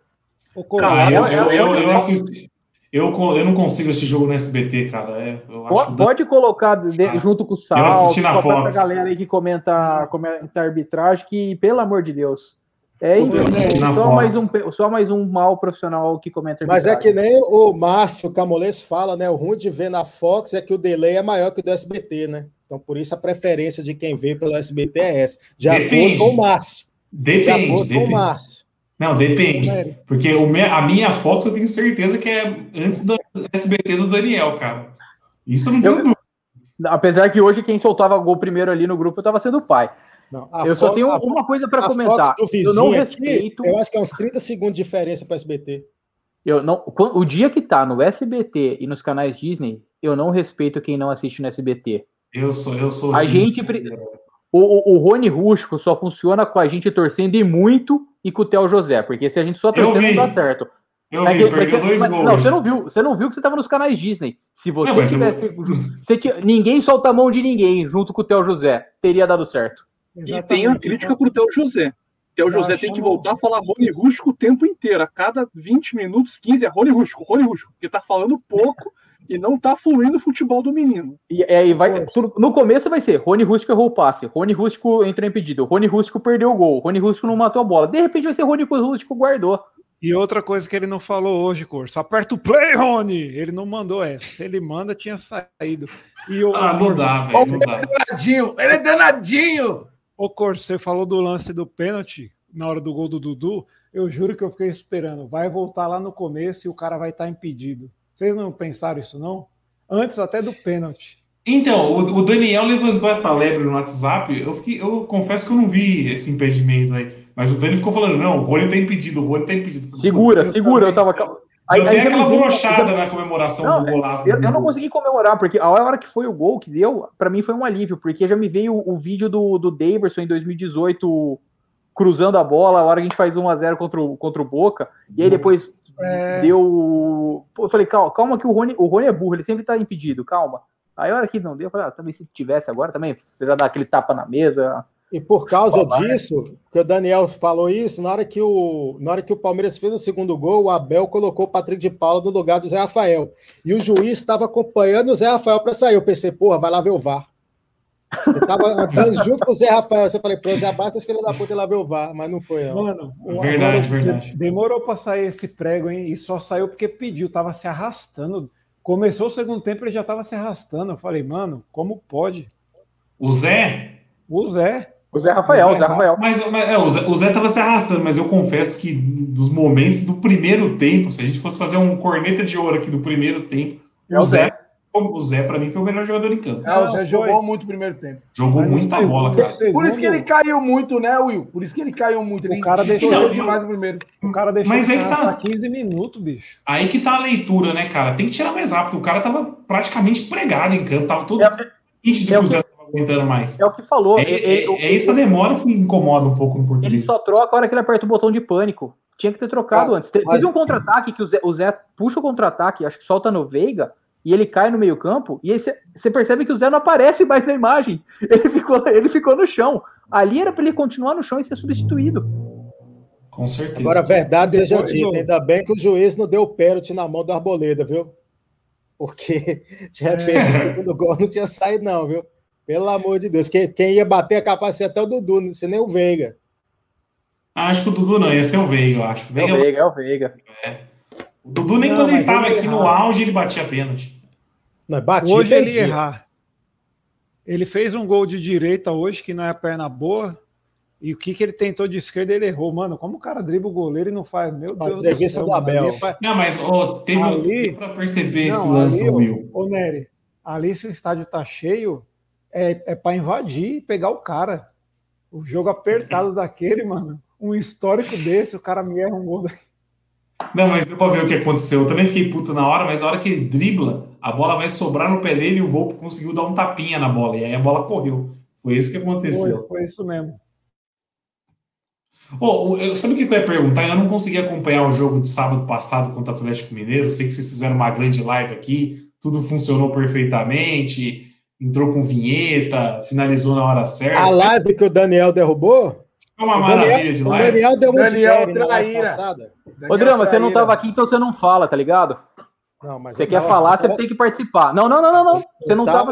Ah, eu, eu, eu, eu assisti. Eu, eu não consigo assistir jogo no SBT, cara. É, eu acho Pode, pode colocar de- Ah, junto com o eu assisti Sal, na essa Fox. galera aí que comenta, comenta arbitragem, que, pelo amor de Deus, é Eu assisti na só mais, um, só mais um mal profissional que comenta Mas é que nem o Márcio Camolês fala, né? O ruim de ver na Fox é que o delay é maior que o do SBT, né? Então, por isso a preferência de quem vê pelo SBT é essa. De Depende. acordo com o Márcio. De Depende, acordo com o depende. Márcio. Não, depende. Nery, Porque o me- a minha Fox eu tenho certeza que é antes do SBT do Daniel, cara. Isso eu não tenho Eu- dúvida. Apesar que hoje quem soltava gol primeiro ali no grupo estava sendo o pai. Não, eu só tenho a- uma coisa para comentar. Eu não vizinho aqui, respeito. eu acho que é uns 30 segundos de diferença para SBT. Eu não, o dia que tá no SBT e nos canais Disney, eu não respeito quem não assiste no SBT. Eu sou, eu sou. A gente. O, o, o Rony Rústico só funciona com a gente torcendo e muito e com o Theo José, porque se a gente só torcer não dá certo. Eu vi, é perdeu dois mas, gols. Não, você não viu, você não viu que você estava nos canais Disney. Se você não, tivesse. Eu... Você tinha, ninguém solta a mão de ninguém junto com o Theo José. Teria dado certo. Exatamente. E tem a crítica pro Theo José. Theo José tem que voltar a falar Rony Rústico o tempo inteiro. A cada 20 minutos, 15 é Rony Rústico, Rony Rústico, porque tá falando pouco e não tá fluindo o futebol do menino. E, é, e vai, tudo, no começo vai ser Rony Rústico errou o passe, Rony Rústico entrou impedido, Rony Rústico perdeu o gol, Rony Rústico não matou a bola. De repente vai ser Rony Rústico guardou. E outra coisa que ele não falou hoje, Corso, aperta o play, Rony! Ele não mandou essa. Se ele manda, tinha saído. E o, ah, não dá, velho. Ele é danadinho! Ele é danadinho! Ô, Corso, você falou do lance do pênalti na hora do gol do Dudu. Eu juro que eu fiquei esperando. Vai voltar lá no começo e o cara vai estar impedido. Vocês não pensaram isso, não? Antes até do pênalti. Então, o, Daniel levantou essa lebre no WhatsApp. Eu, fiquei, eu confesso que eu não vi esse impedimento aí. Mas o Dani ficou falando: não, o Rony tá impedido, o Rony tá impedido. Segura, segura, eu tava. Aí, eu aí aquela brochada já... na comemoração não, do golaço. Eu, eu, não consegui comemorar, porque a hora que foi o gol que deu, para mim foi um alívio, porque já me veio o, o vídeo do, do Daverson em 2018 cruzando a bola, a hora que a gente faz 1x0 contra o, contra o Boca, e aí depois é... deu. eu falei, calma, calma que o Rony, o Rony é burro, ele sempre tá impedido, calma. Aí a hora que não deu, eu falei, ah, também se tivesse agora também, você já dá aquele tapa na mesa, e por causa disso, que o Daniel falou isso, na hora que o, na hora que o Palmeiras fez o segundo gol, o Abel colocou o Patrick de Paula no lugar do Zé Rafael. E o juiz estava acompanhando o Zé Rafael para sair. Eu pensei, porra, vai lá ver o VAR. Ele estava andando [LAUGHS] junto com o Zé Rafael. Você falei, pô, já basta esse filho da puta ir lá ver o VAR, mas não foi. Não. Mano, verdade, verdade. Demorou para sair esse prego, hein? E só saiu porque pediu, tava se arrastando. Começou o segundo tempo, ele já tava se arrastando. Eu falei, mano, como pode? O Zé? O Zé. O Zé Rafael, o Zé Rafael. Mas, mas é, o, Zé, o Zé tava se arrastando, mas eu confesso que dos momentos do primeiro tempo, se a gente fosse fazer um corneta de ouro aqui do primeiro tempo, é o Zé, Zé o Zé, para mim, foi o melhor jogador em campo. É, o Zé jogou muito no primeiro tempo. Jogou Mas muita bola, cara. Por isso que ele caiu muito, né, Will? Por isso que ele caiu muito. Ele o cara deixou então, demais no primeiro. O cara deixou Mas aí que tá 15 minutos, bicho. Aí que tá a leitura, né, cara? Tem que tirar mais rápido. O cara tava praticamente pregado em campo, tava todo é, nítido é, que o Zé aguentando mais. É o que falou. É, é, é essa demora que incomoda um pouco no português. Ele só troca a hora que ele aperta o botão de pânico. Tinha que ter trocado ah, antes. Teve mas... um contra-ataque que o Zé, o Zé puxa o contra-ataque, acho que solta no Veiga, e ele cai no meio-campo, e aí você percebe que o Zé não aparece mais na imagem. [LAUGHS] Ele ficou, ele ficou no chão. Ali era para ele continuar no chão e ser substituído. Com certeza. Agora, a verdade seja dita, ainda bem que o juiz não deu o pênalti na mão do Arboleda, viu? Porque, de repente, é. o segundo gol não tinha saído, não, viu? Pelo amor de Deus. Quem, quem ia bater a capacidade até o Dudu, não sei nem o Veiga. Acho que o Dudu não, ia ser o Veiga, eu acho. Veiga, é o Veiga, é o Veiga. É. O Dudu nem não, quando ele estava aqui errar. no auge, ele batia pênalti. Não, batia, hoje ele ia errar. Ele fez um gol de direita hoje, que não é a perna boa. E o que, que ele tentou de esquerda, ele errou. Mano, como o cara dribla o goleiro e não faz? Meu Deus do céu. Do Abel. Faz... Não, mas oh, teve, ali... para perceber não, esse lance ali, do Will. Ô, Nery, ali se o estádio tá cheio, é, é para invadir e pegar o cara. O jogo apertado daquele, mano. Um histórico desse, o cara me erra um gol. Não, mas deu pra ver o que aconteceu. Eu também fiquei puto na hora, mas a hora que ele dribla, a bola vai sobrar no pé dele e o Volpe conseguiu dar um tapinha na bola. E aí a bola correu. Foi isso que aconteceu. Foi, foi isso mesmo. Oh, eu, sabe o que eu ia perguntar? Eu não consegui acompanhar o jogo de sábado passado contra o Atlético Mineiro. Eu sei que vocês fizeram uma grande live aqui, tudo funcionou perfeitamente, entrou com vinheta, finalizou na hora certa. A live que o Daniel derrubou? Foi uma maravilha de live. O Daniel deu muito Daniel traíra. passada. Ô, Drama, você não estava aqui, então você não fala, tá ligado? Não, mas você quer não, falar, você tem que participar. Não, não, não, não, não. Você não estava.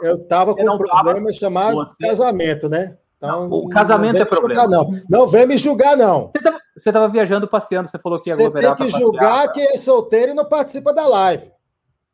Eu estava com um problema tava, chamado você... casamento, né? Então, o casamento é problema. Julgar, não. não vem me julgar, não. Você estava viajando, passeando, você falou que ia aglomerar. Você tem que julgar quem é solteiro e não participa da live.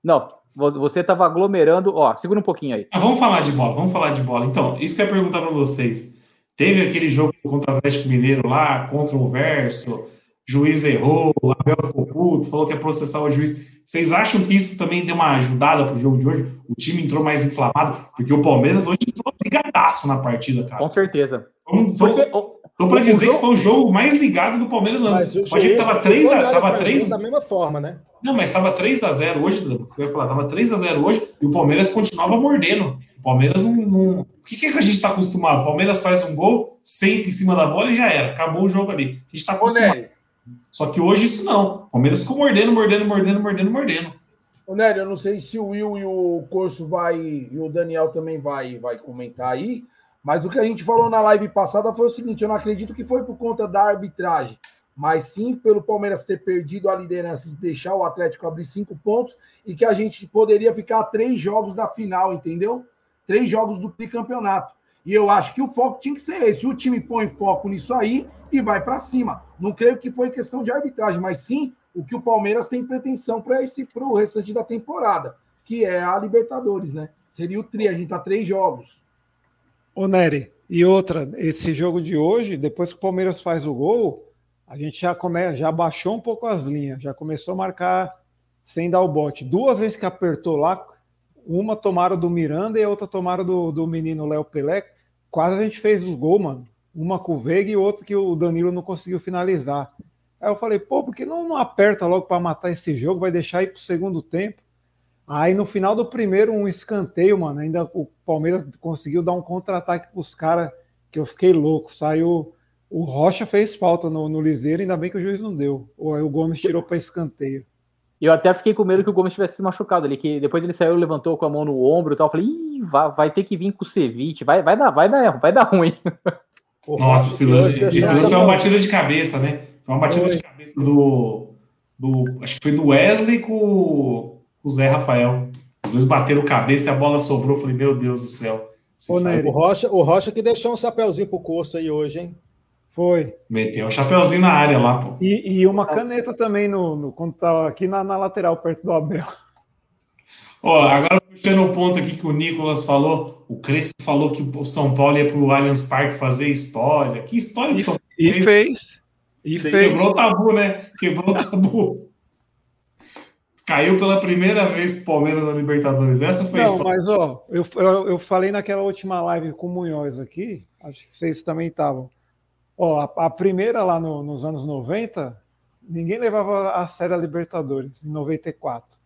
Não, você estava aglomerando. Ó, segura um pouquinho aí. Ah, vamos falar de bola, vamos falar de bola. Então, isso que eu ia perguntar para vocês. Teve aquele jogo contra o Atlético Mineiro lá, contra o Verso, juiz errou, o Abel ficou puto, falou que ia processar o juiz. Vocês acham que isso também deu uma ajudada pro jogo de hoje? O time entrou mais inflamado, porque o Palmeiras hoje entrou brigadaço na partida, cara. Com certeza. Vamos, vamos... Porque, Tô para dizer jogo... que foi o jogo mais ligado do Palmeiras no ano. Pode que tava 3 a, tava 3 da mesma forma, né? Não, mas estava 3 a 0 hoje, eu ia falar, tava 3 a 0 hoje e o Palmeiras continuava mordendo. O Palmeiras não, não... O que, que, é que a gente está acostumado? O Palmeiras faz um gol, senta em cima da bola e já era. Acabou o jogo ali. A gente está acostumado. Só que hoje isso não. O Palmeiras ficou mordendo, mordendo, mordendo, mordendo, mordendo. Ô, Nélio, eu não sei se o Will e o Corso vai, e o Daniel também vai, vai comentar aí, mas o que a gente falou na live passada foi o seguinte: eu não acredito que foi por conta da arbitragem, mas sim pelo Palmeiras ter perdido a liderança e deixar o Atlético abrir cinco pontos e que a gente poderia ficar três jogos da final, entendeu? Três jogos do tricampeonato. E eu acho que o foco tinha que ser esse. O time põe foco nisso aí e vai para cima. Não creio que foi questão de arbitragem, mas sim o que o Palmeiras tem pretensão para esse para o restante da temporada, que é a Libertadores, né? Seria o tri, a gente tá três jogos. Ô Nery, e outra, esse jogo de hoje, depois que o Palmeiras faz o gol, a gente já come, já baixou um pouco as linhas, já começou a marcar sem dar o bote. Duas vezes que apertou lá, uma tomaram do Miranda e a outra tomaram do, do menino Léo Pelé. Quase a gente fez o gol, mano. Uma com o Veiga e outra que o Danilo não conseguiu finalizar. Aí eu falei, pô, por que não, não aperta logo para matar esse jogo? Vai deixar ir pro segundo tempo. Aí no final do primeiro, um escanteio, mano. Ainda o Palmeiras conseguiu dar um contra-ataque pros caras que eu fiquei louco. Saiu. O Rocha fez falta no, no Liseiro, ainda bem que o juiz não deu. Ou aí o Gomes tirou para escanteio. Eu até fiquei com medo que o Gomes tivesse se machucado ali, que depois ele saiu, levantou com a mão no ombro e tal. Eu falei, Ih, vai, vai ter que vir com o Ceviche, vai, vai dar, vai dar erro, vai dar ruim. Nossa, esse lance, esse lance é uma batida de cabeça, né? Foi uma batida Oi. de cabeça do, do. Acho que foi do Wesley com, com o Zé Rafael. Os dois bateram cabeça e a bola sobrou. falei, meu Deus do céu. Ô, o, Rocha, o Rocha que deixou um chapéuzinho pro curso aí hoje, hein? Foi. Meteu um chapéuzinho na área lá, pô. E, e uma caneta também no, no, quando tava aqui na, na lateral, perto do Abel. Ó, agora puxando o ponto aqui que o Nicolas falou, o Crespo falou que o São Paulo ia pro Allianz Parque fazer história. Que história que São Paulo E fez. E Quebrou o tabu, né? Quebrou o tabu. Caiu pela primeira vez pro Palmeiras na Libertadores. Essa foi Não, a história. mas ó, eu, eu, eu, falei naquela última live com o Munhoz aqui, acho que vocês também estavam. Ó, a, a, primeira lá no, nos anos 90, ninguém levava a sério a Libertadores, em 94.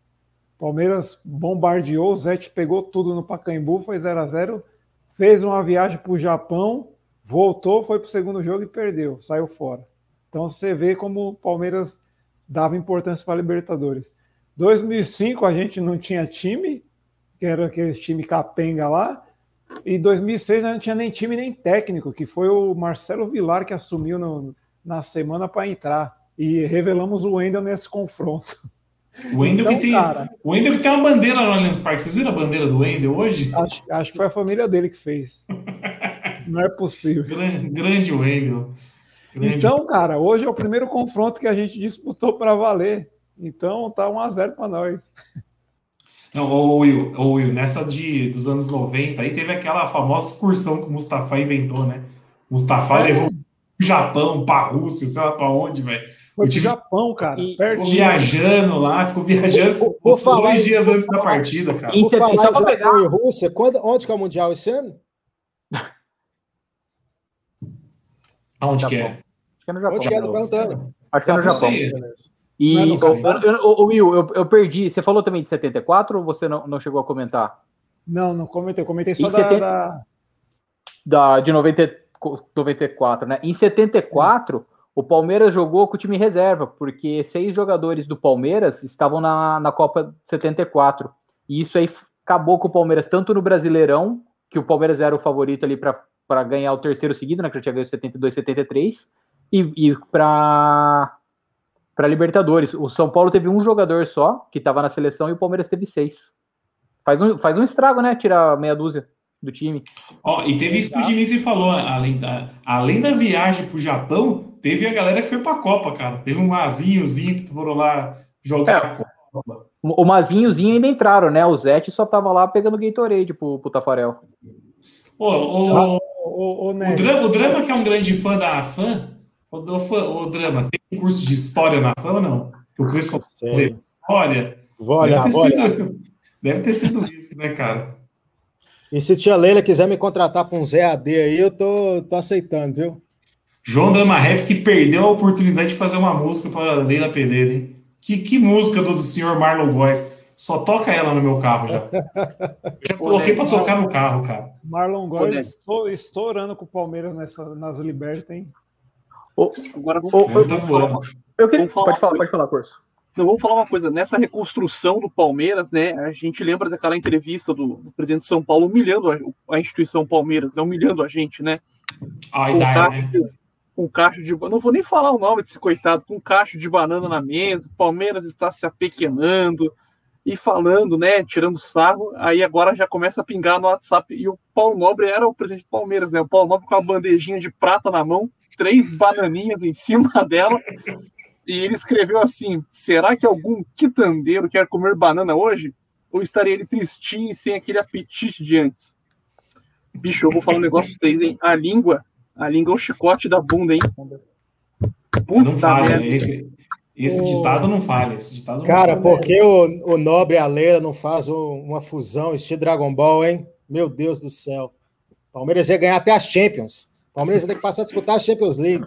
Palmeiras bombardeou, o Zete pegou tudo no Pacaembu, foi 0 a 0 fez uma viagem para o Japão, voltou, foi para o segundo jogo e perdeu, saiu fora. Então você vê como o Palmeiras dava importância para a Libertadores. 2005 a gente não tinha time, que era aquele time capenga lá. E 2006 a gente não tinha nem time nem técnico, que foi o Marcelo Vilar que assumiu no, na semana para entrar. E revelamos o Wendel nesse confronto. O Wendel, então, que tem, cara, o Wendel que tem uma bandeira no Allianz Parque. Vocês viram a bandeira do Wendel hoje? Acho, acho que foi a família dele que fez. [LAUGHS] não é possível. Grande, grande Wendel. Então, cara, hoje é o primeiro confronto que a gente disputou para valer. Então, tá 1 a 0 para nós. Não, ô Will, ô Will, nessa de, dos anos 90 aí teve aquela famosa excursão que o Mustafa inventou, né? Mustafa é. levou o Japão, para Rússia, sei lá para onde, velho. Foi pro Japão, cara. E, ficou viajando lá, ficou viajando por, por falar dois dias antes da partida, cara. Por falar em Japão pegar... e Rússia, quando, onde que é o Mundial esse ano? Aonde que é? que é no Japão. Acho que é no Acho que é no Japão. E, o, Will, eu, eu, perdi. Você falou também de 74 ou você não, não chegou a comentar? Não, não comentei. Eu comentei só da, 70... da... da. De 90, 94, né? Em 74, o Palmeiras jogou com o time reserva, porque seis jogadores do Palmeiras estavam na, na Copa 74. E isso aí acabou com o Palmeiras tanto no Brasileirão, que o Palmeiras era o favorito ali para ganhar o terceiro seguido, né? Que já tinha ganho 72, 73 e, e para para Libertadores. O São Paulo teve um jogador só que estava na seleção e o Palmeiras teve seis. Faz um, faz um estrago, né? Tirar meia dúzia do time. Ó, e teve isso que o Dimitri falou, além da, além da viagem para o Japão, teve a galera que foi para a Copa, cara. Teve um Mazinhozinho que foram lá jogar é, a Copa. O Mazinhozinho ainda entraram, né? O Zete só tava lá pegando Gatorade pro, pro Tafarel. Ô, o, o, o, drama, o Drama, que é um grande fã da fã, o, o, Drama, tem um curso de história na fama ou não? Que o Cris fazer história. Vou olhar, deve, ter sido, deve ter sido isso, né, cara? E se tia Leila quiser me contratar para um ZAD aí, eu tô, tô aceitando, viu? João Drama Rap que perdeu a oportunidade de fazer uma música para Leila Pereira, hein? Que, que música do, do senhor Marlon Góes. Só toca ela no meu carro já. Eu já coloquei para tocar no carro, cara. Marlon Góes estou, estourando com o Palmeiras nessa, nas Libertas, hein? Oh, agora vamos, oh, eu, falar, eu queria, falar pode falar, pode falar, Corso. Não, vamos falar uma coisa. Nessa reconstrução do Palmeiras, né? A gente lembra daquela entrevista do, do presidente de São Paulo humilhando a, a, instituição Palmeiras, né? Humilhando a gente, né? Ai, com, cacho de, com cacho de Não vou nem falar o nome desse coitado, com um cacho de banana na mesa, Palmeiras está se apequenando e falando, né? Tirando sarro. Aí agora já começa a pingar no WhatsApp. E o Paulo Nobre era o presidente do Palmeiras, né? O Paulo Nobre com a bandejinha de prata na mão, três bananinhas em cima [LAUGHS] dela e ele escreveu assim: será que algum quitandeiro quer comer banana hoje? Ou estaria ele tristinho e sem aquele apetite de antes? Bicho, eu vou falar um negócio pra vocês, hein? A língua, a língua é o chicote da bunda, hein? Puta não falha, esse, esse ditado não falha. Esse ditado Cara, por que o, o Nobre Aleira não faz uma fusão estilo Dragon Ball, hein? Meu Deus do céu. Palmeiras ia ganhar até as Champions. Palmeiras ter que passar a disputar a Champions League.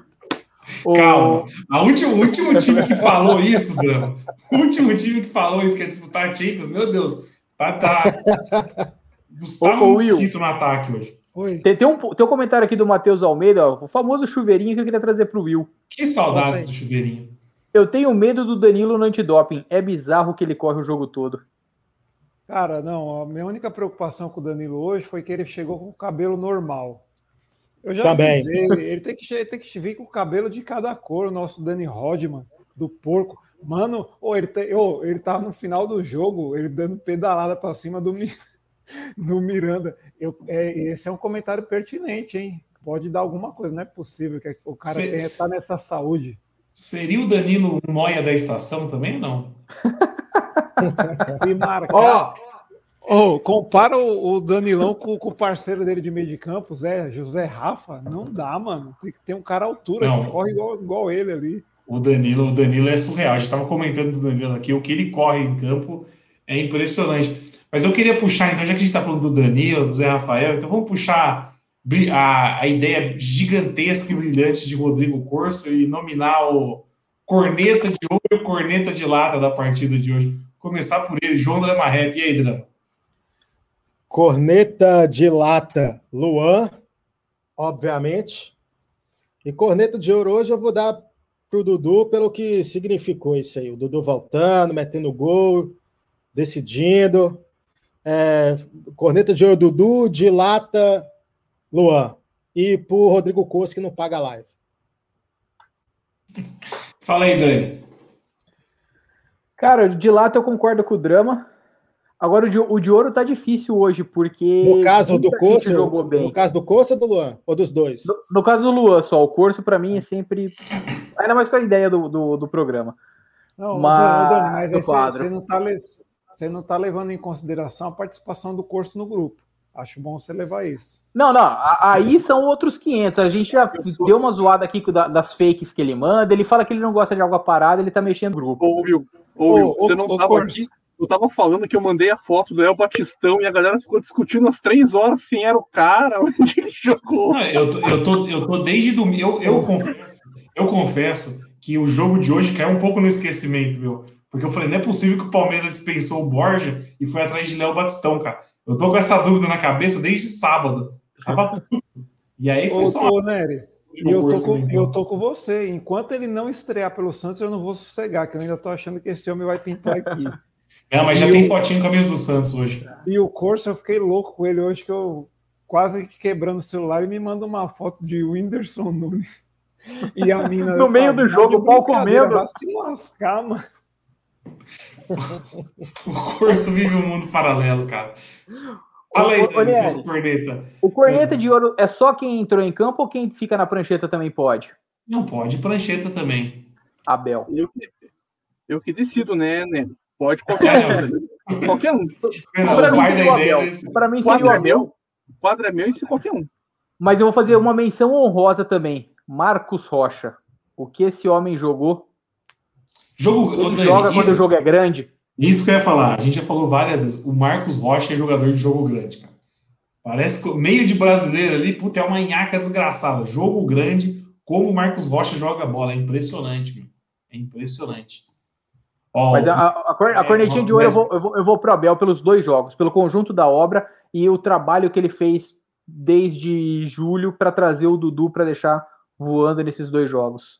Calma. A último, o último time que falou isso, Bruno. O último time que falou isso, que é disputar Champions, meu Deus. Tá, tá. Gustavo ô, Mosquito no ataque hoje. Tem, tem, um, tem um comentário aqui do Matheus Almeida, ó, o famoso chuveirinho que eu queria trazer para o Will. Que saudades do chuveirinho. Eu tenho medo do Danilo no antidoping. É bizarro que ele corre o jogo todo. Cara, não. A minha única preocupação com o Danilo hoje foi que ele chegou com o cabelo normal. Eu já Também. Avisei, ele tem que, tem que vir com o cabelo de cada cor, o nosso Danny Rodman, do porco. Mano, oh, ele, te, oh, ele tava no final do jogo, ele dando pedalada para cima do, [LAUGHS] do Miranda. Eu, é, esse é um comentário pertinente, hein? Pode dar alguma coisa, não é possível que o cara Cê, tenha, tá nessa saúde. Seria o Danilo Noia da estação também ou não? [LAUGHS] Se marcar. Oh, Oh, compara o, o Danilão com, com, o parceiro dele de meio de campo, Zé, José Rafa. Não dá, mano. Tem que ter um cara à altura não. que corre igual, igual ele ali. O Danilo, o Danilo é surreal. A gente estava comentando do Danilo aqui, o que ele corre em campo é impressionante. Mas eu queria puxar, então, já que a gente está falando do Danilo, do Zé Rafael, então vamos puxar a, a ideia gigantesca e brilhante de Rodrigo Corso e nominar o corneta de ouro e o corneta de lata da partida de hoje. Começar por ele, João Drama Rap. E aí, Drama? Corneta de lata, Luan, obviamente. E corneta de ouro hoje eu vou dar para o Dudu pelo que significou isso aí. O Dudu voltando, metendo gol, decidindo. É, corneta de ouro, Dudu, de lata, Luan. E para o Rodrigo Costa, que não paga live. Fala aí, Dani. Cara, de lata eu concordo com o drama. Agora o de, o de ouro tá difícil hoje, porque. No caso do Corso, jogou bem. No caso do Corso ou do Luan? Ou dos dois? No, no caso do Luan, só. O Corso, para mim, é sempre. Ainda mais com a ideia do, do, do programa. Não, mas, Dani, mas você, você, não tá, você não tá levando em consideração a participação do Corso no grupo. Acho bom você levar isso. Não, não. Aí são outros 500. A gente já deu uma zoada aqui das fakes que ele manda. Ele fala que ele não gosta de água parada, ele tá mexendo no grupo. Ô, Will, ô, Will, você não tava aqui eu tava falando que eu mandei a foto do El Batistão e a galera ficou discutindo as três horas quem era o cara, [LAUGHS] onde ele jogou. Não, eu, tô, eu, tô, eu tô desde domingo. Eu, eu, confesso, eu confesso que o jogo de hoje caiu um pouco no esquecimento, meu. Porque eu falei, não é possível que o Palmeiras pensou o Borja e foi atrás de Léo Batistão, cara. Eu tô com essa dúvida na cabeça desde sábado. Tava... [LAUGHS] E aí foi ô, só. Ô, Nery, e eu tô, com, eu tô com você. Enquanto ele não estrear pelo Santos, eu não vou sossegar, que eu ainda tô achando que esse homem vai pintar aqui. [LAUGHS] É, mas já e tem o... fotinho com a camisa do Santos hoje. E o Corso, eu fiquei louco com ele hoje, que eu quase quebrando o celular e me manda uma foto de Whindersson Nunes. E a mina. [LAUGHS] no meio do jogo, o pau comendo. Vai se lascar, mano. [LAUGHS] o Corso vive um mundo paralelo, cara. Fala aí, Dani, seus corneta. O corneta de ouro é só quem entrou em campo ou quem fica na prancheta também pode? Não pode, prancheta também. Abel. Eu, eu que decido, né, né? Pode qualquer um. qualquer um. Para mim, Para mim seria o Abel. O quadro é meu e se qualquer um. Mas eu vou fazer uma menção honrosa também. Marcos Rocha. O que esse homem jogou? Jogo, Ele Dani, joga quando o jogo é grande. Isso que eu ia falar. A gente já falou várias vezes. O Marcos Rocha é jogador de jogo grande, cara. Parece que meio de brasileiro ali, puta, é uma nhaca desgraçada. Jogo grande, como o Marcos Rocha joga bola. É impressionante, meu. É impressionante. Ó, Mas a, a, a, é, cornetinha de ouro eu vou, eu, vou, eu vou pro Abel pelos dois jogos, pelo conjunto da obra e o trabalho que ele fez desde julho para trazer o Dudu para deixar voando nesses dois jogos.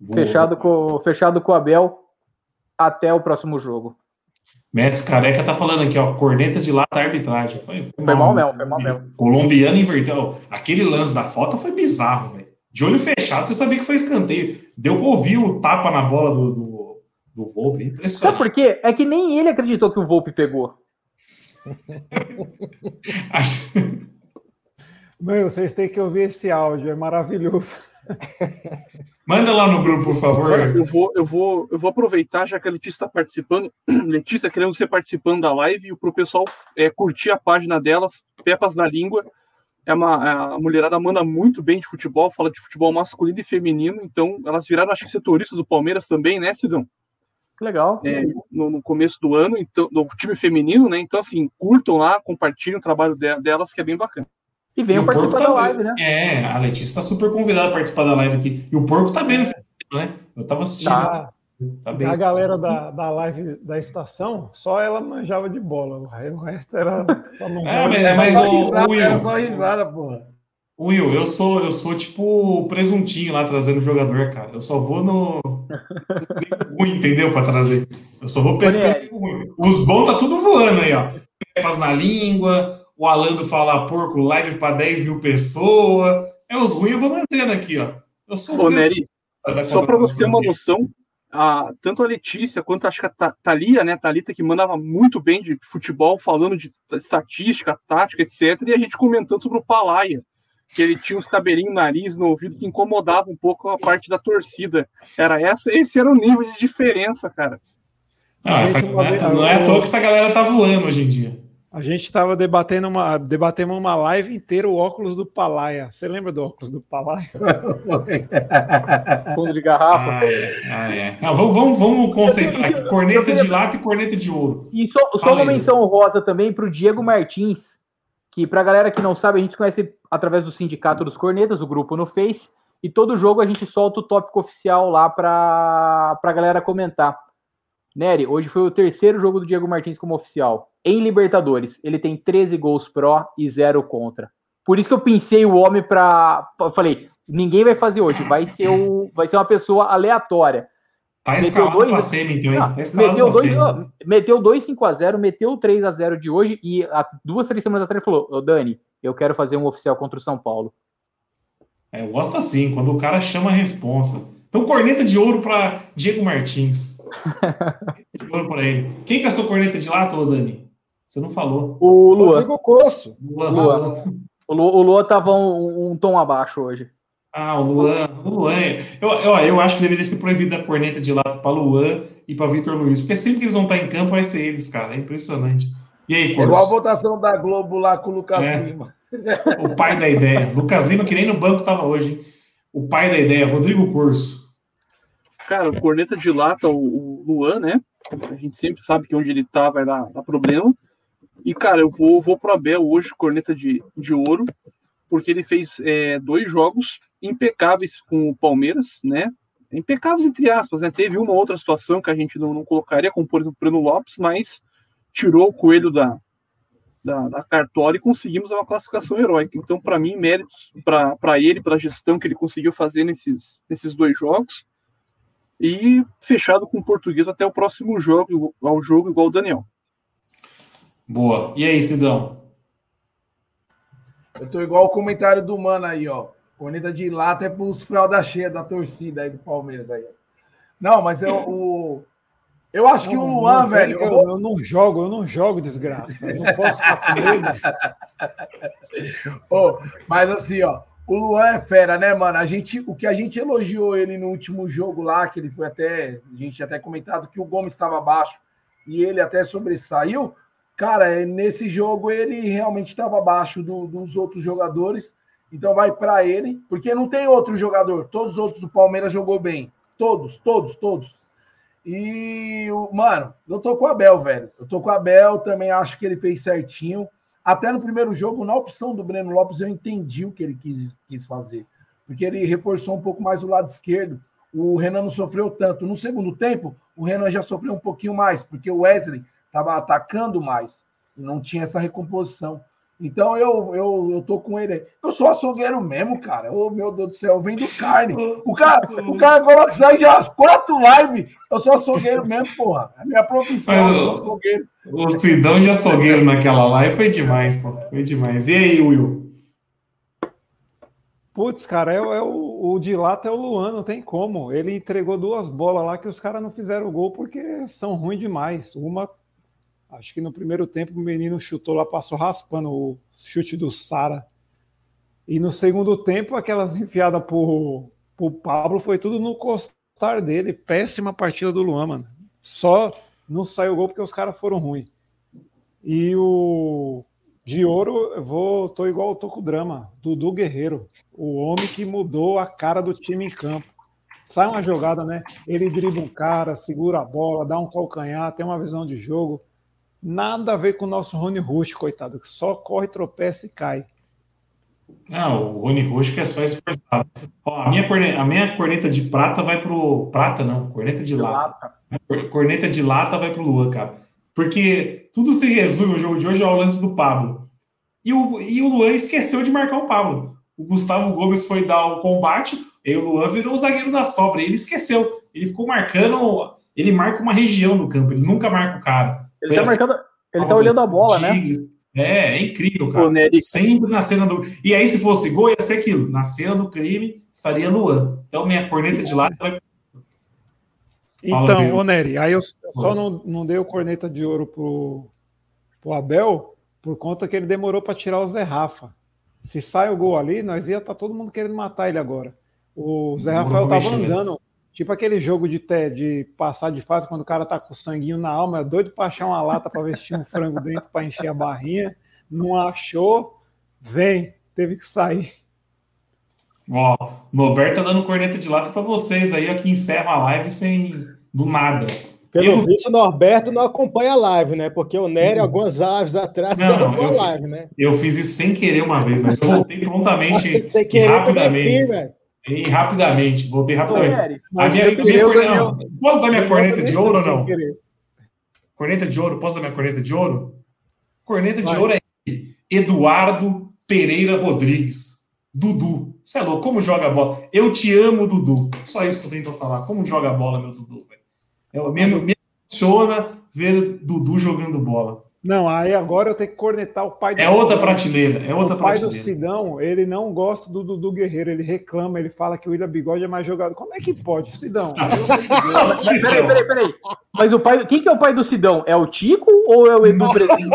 vou- Fechado com, fechado com o Abel até o próximo jogo. Mestre Careca tá falando aqui, ó, corneta de lata arbitragem. Foi, foi, Foi mal mesmo, foi mal mesmo. Colombiano inverteu. Aquele lance da falta foi bizarro, velho. De olho fechado, você sabia que foi escanteio. Deu pra ouvir o tapa na bola do, do, do Volpe. Sabe Impressionante. por quê? É que nem ele acreditou que o Volpe pegou. [LAUGHS] Meu, vocês têm que ouvir esse áudio, é maravilhoso. [LAUGHS] Manda lá no grupo, por favor. Eu vou, eu vou, eu vou aproveitar, já que a Letícia está participando. [CLEARS THROAT] Letícia, querendo ser participando da live, e para o pessoal é, curtir a página delas, Pepas na Língua. É uma, a mulherada manda muito bem de futebol, fala de futebol masculino e feminino, então elas viraram, acho que, setoristas do Palmeiras também, né, Sidão? Que legal. É, no, no começo do ano, então, do time feminino, né? Então, assim, curtam lá, compartilhem o trabalho de- delas, que é bem bacana. E venham E participar da tá- live, né? É, a Letícia tá super convidada a participar da live aqui. E o porco tá bem no feminino, né? Eu tava assistindo. Tá. Tá bem. A galera da, da live da estação, só ela manjava de bola. O re- o resto era só não. É, mas, mas só o, risada, o Era Will, só risada, porra. Will, eu sou, eu sou tipo o presuntinho lá trazendo jogador, cara. Eu só vou no [LAUGHS] ruim, entendeu? Pra trazer. Eu só vou no ruim. Os bons tá tudo voando aí, ó. Pepas na língua, o Alando fala porco, live pra 10 mil pessoas. É os ruins, eu vou mantendo aqui, ó. Eu sou o Ô, Nery, Só para você ter uma noção, a, tanto a Letícia quanto acho que a Tha- Thalia, né? Thalita, que mandava muito bem de futebol, falando de estatística, tática, etc. E a gente comentando sobre o Palaia, que ele tinha uns cabelinhos no nariz, no ouvido, que incomodava um pouco a parte da torcida. Era essa, esse era o nível de diferença, cara. Não, essa, não, é, não é à toa que essa galera tá voando hoje em dia. A gente estava debatendo uma, debatemos uma live inteira o óculos do Palaia. Você lembra do óculos do Palaia? Fundo de garrafa. Ah, é. Ah, é. Não, vamos, vamos, vamos concentrar aqui. Corneta de lata e corneta de ouro. E só, só uma menção honrosa também para o Diego Martins, que para galera que não sabe, a gente conhece através do Sindicato dos Cornetas, o grupo no Face, e todo jogo a gente solta o tópico oficial lá para a galera comentar. Nery, hoje foi o terceiro jogo do Diego Martins como oficial. Em Libertadores, ele tem 13 gols pró e 0 contra. Por isso que eu pensei o homem para. Falei, ninguém vai fazer hoje, vai ser, o, vai ser uma pessoa aleatória. Tá Meteu escalado dois, pra né? semi, então, hein? Ah, Tá escalado meteu, pra dois, semi. ó, meteu 2 5 a 0 meteu o 3 a 0 de hoje e há duas, três semanas atrás ele falou: Ô Dani, eu quero fazer um oficial contra o São Paulo. É, eu gosto assim, quando o cara chama a responsa. Então, corneta de ouro para Diego Martins. [LAUGHS] de ouro para ele. Quem que é a sua corneta de lata, ô Dani? Você não falou. O Luan. Rodrigo Coço. Luan. Luan. O Lu- o Luan tava um, um tom abaixo hoje. Ah, o Luan. O Luan. Eu, eu, eu acho que deveria ser proibido a corneta de lata para Luan e para Vitor Luiz. Porque sempre que eles vão estar em campo, vai ser eles, cara. É impressionante. E aí, É igual a Corso? votação da Globo lá com o Lucas É. Lima. O pai da ideia. Lucas Lima, que nem no banco tava hoje. hein? O pai da ideia, Rodrigo Corso. Cara, o corneta de lata, o, o Luan, né? A gente sempre sabe que onde ele tá vai dar, dar problema. E, cara, eu vou, vou pro Abel hoje, corneta de, de ouro, porque ele fez é, dois jogos impecáveis com o Palmeiras, né? Impecáveis entre aspas, né? Teve uma outra situação que a gente não, não colocaria, como por exemplo o Breno Lopes, mas tirou o coelho da, da, da cartola e conseguimos uma classificação heróica. Então, para mim, méritos para ele, pela gestão que ele conseguiu fazer nesses, nesses dois jogos e fechado com o português até o próximo jogo, ao jogo igual o Daniel. Boa. E aí, Sidão? Eu tô igual o comentário do Mano aí, ó. Corneta de lata é pros fralda cheia da torcida aí do Palmeiras aí. Não, mas eu, o... eu acho que o Não, Luan, não, velho. Eu, eu não jogo, eu não jogo, desgraça. Eu não posso ficar com. Ô, mas assim, ó, o Luan é fera, né, mano? A gente, o que a gente elogiou ele no último jogo lá, que ele foi até, a gente tinha até comentado que o Gomes estava abaixo e ele até sobressaiu. Cara, é, nesse jogo ele realmente estava abaixo do- dos outros jogadores. Então vai para ele, porque não tem outro jogador. Todos os outros do Palmeiras jogou bem. Todos, todos, todos. E, mano, eu tô com o Abel, velho. Eu tô com o Abel, também acho que ele fez certinho. Até no primeiro jogo, na opção do Breno Lopes, eu entendi o que ele quis, quis fazer. porque ele reforçou um pouco mais o lado esquerdo. O Renan não sofreu tanto. No segundo tempo, o Renan já sofreu um pouquinho mais, porque o Wesley estava atacando mais e não tinha essa recomposição. Então eu, eu, eu tô com ele. Eu sou açougueiro mesmo, cara. Ô, meu Deus do céu, eu vendo carne. O cara, o cara coloca sai já as quatro lives. Eu sou açougueiro mesmo, porra. É minha profissão, Mas eu sou o- açougueiro. O Sidão de açougueiro naquela live foi demais, pô. Foi demais. E aí, Will? Putz, cara, é, é o, o de lata é o Luan, não tem como. Ele entregou duas bolas lá que os caras não fizeram gol porque são ruins demais. Uma, acho que no primeiro tempo o menino chutou lá, passou raspando o chute do Sara. E no segundo tempo, aquelas [LAUGHS] enfiadas pro, pro Pablo foi tudo no costar dele. Péssima partida do Luan, mano. Só não saiu gol porque os caras foram ruins. E o de ouro, eu vou, tô igual eu tô com o drama. Dudu Guerreiro, o homem que mudou a cara do time em campo. Sai uma jogada, né? Ele dribla um cara, segura a bola, dá um calcanhar, tem uma visão de jogo. Nada a ver com o nosso Rony Rush, coitado, que só corre, tropeça e cai. Não, o Rony Roxo que é só esforçado. Ó, a minha, corneta, a minha corneta de prata vai pro. Prata não, corneta de lata. Cor- Corneta de lata vai pro Luan, cara. Porque tudo se resume o jogo de hoje ao lance do Pablo. E o, e o Luan esqueceu de marcar o Pablo. O Gustavo Gomes foi dar o combate, e o Luan virou o zagueiro da sobra. Ele esqueceu. Ele ficou marcando. Ele marca uma região do campo, ele nunca marca o cara. Ele tá marcando. Ele tá olhando a bola, né? É, é incrível, cara. Sempre na cena do. E aí, se fosse gol, ia ser aquilo. Na cena do crime, estaria Luan. Então, minha corneta de lata vai. Então, ô Nery, aí eu só não, não dei o corneta de ouro pro, pro Abel por conta que ele demorou para tirar o Zé Rafa. Se sai o gol ali, nós ia estar todo mundo querendo matar ele agora. O Zé Rafael pra tava mexer mesmo. andando, tipo aquele jogo de, te, de passar de fase quando o cara tá com o sanguinho na alma, é doido para achar uma lata para tinha um frango dentro para encher a barrinha. Não achou, vem, teve que sair. Ó, Norberto tá dando corneta de lata pra vocês aí, ó, que encerra a live sem. do nada. Pelo Eu- visto, o Norberto não acompanha a live, né? Porque o Nery, algumas lives atrás, Não, derrubou a eu- live, né? Eu fiz isso sem querer uma vez, mas eu voltei prontamente [LAUGHS] Sem querer também aqui, rapidamente. velho. E rapidamente, voltei Ô, rapidamente. A minha, minha o corneta- Posso dar minha corneta de ouro ou não? querer. Corneta de ouro, posso dar minha corneta de ouro? Corneta de Vai. ouro é Eduardo Pereira Rodrigues. Dudu. Você é louco, como joga a bola? Eu te amo, Dudu. Só isso que eu tenho falar. Como joga a bola, meu Dudu, velho. Eu, me, me emociona ver Dudu jogando bola. Não, aí agora eu tenho que cornetar o pai do É outra prateleira, é outra o pai do prateleira. Sidão, ele não gosta do Dudu Guerreiro, ele reclama, ele fala que o William Bigode é mais jogador. Como é que pode, Sidão? [LAUGHS] Mas peraí, peraí, peraí. Mas o pai. Quem que é o pai do Sidão? É o Tico ou é o Edu Presidente?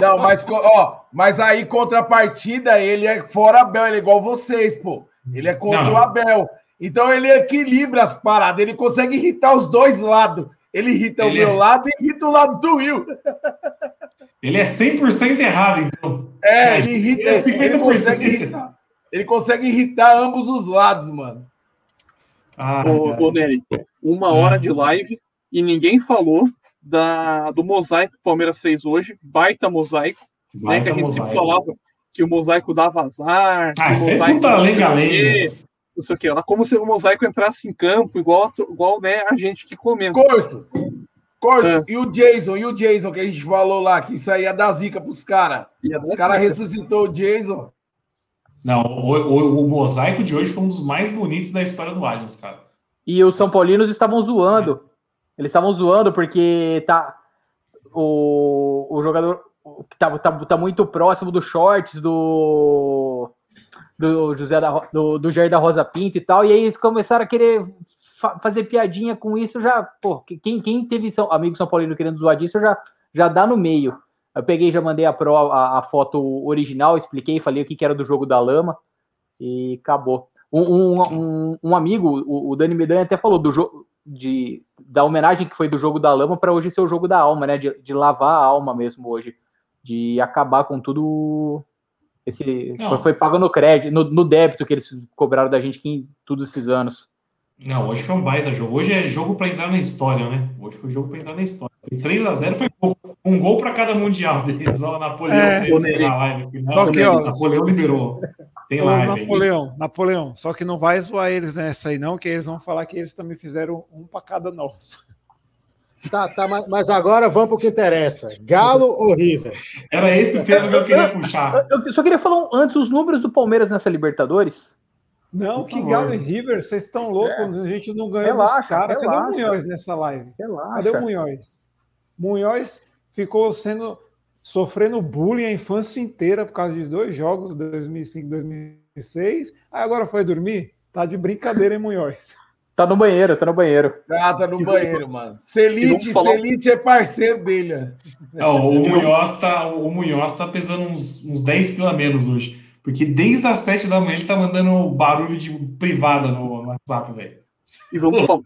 Não, mas, ó, mas aí contrapartida, ele é fora Abel, ele é igual vocês, pô. Ele é contra Não. o Abel. Então ele equilibra as paradas, ele consegue irritar os dois lados. Ele irrita Ele o meu é- lado e irrita o lado do Will. [LAUGHS] Ele é 100% errado, então. É, ele irrita, Ele é 50%. ele consegue irritar. Ele consegue irritar ambos os lados, mano. Ah, Ô, ô Nery, uma hora de live e ninguém falou da, do mosaico que o Palmeiras fez hoje, baita mosaico, né? Baita Que a gente mosaico. sempre falava que o mosaico dava azar. que Ah, o isso é mosaico puta não sei o lenga-lenga. quê, Não sei o que. Era como se o mosaico entrasse em campo, igual, igual né, a gente que comenta. Corso. Corso, É. e o Jason, e o Jason que a gente falou lá, que isso aí ia dar zica pros caras. E Os caras ressuscitou o Jason. Não, o, o- o mosaico de hoje foi um dos mais bonitos da história do Allianz, cara. E os São Paulinos estavam zoando. Eles estavam zoando porque tá o, o jogador que tá, tá, tá muito próximo dos shorts do do José da, do, do Jair da Rosa Pinto e tal, e aí eles começaram a querer fa- fazer piadinha com isso, já, pô, quem, quem teve São, amigo São Paulino querendo zoar disso, já, já dá no meio. Eu peguei, já mandei a, pro, a, a foto original, expliquei, falei o que, que era do jogo da lama e acabou. Um, um, um, um amigo, o, o Dani Medanha até falou do jogo de da homenagem que foi do jogo da lama para hoje ser o jogo da alma, né? De, de lavar a alma mesmo hoje, de acabar com tudo esse Não. foi, pago no crédito, no, no débito que eles cobraram da gente em todos esses anos. Não, hoje foi um baita jogo. Hoje é jogo pra entrar na história, né? Hoje foi jogo pra entrar na história. 3x0 foi um gol para cada mundial deles. Ó, Napoleão é, na live. Não, só que, ó, Napoleão liberou. Tem live. Napoleão, aí. Napoleão, só que não vai zoar eles nessa aí, não, que eles vão falar que eles também fizeram um para cada nosso. Tá, tá, mas agora vamos para o que interessa. Galo ou River? Era esse o tema que eu queria puxar. Eu só queria falar antes os números do Palmeiras nessa Libertadores. Não, que Galo e River, vocês estão loucos, é. a gente não ganhou relaxa, os caras. Cadê o Munhoz nessa live? Relaxa. Cadê o Munhoz? Munhoz ficou sendo sofrendo bullying a infância inteira por causa de dois jogos, 2005 e 2006. Aí agora foi dormir? Tá de brincadeira, hein, Munhoz? [LAUGHS] Tá no banheiro, tá no banheiro. Ah, tá no banheiro, mano. Celite, falar... Celite é parceiro dele. Não, o, Munhoz tá, o Munhoz tá pesando uns, uns 10 quilos a menos hoje. Porque desde as 7 da manhã ele tá mandando barulho de privada no WhatsApp, velho. E vamos, falar,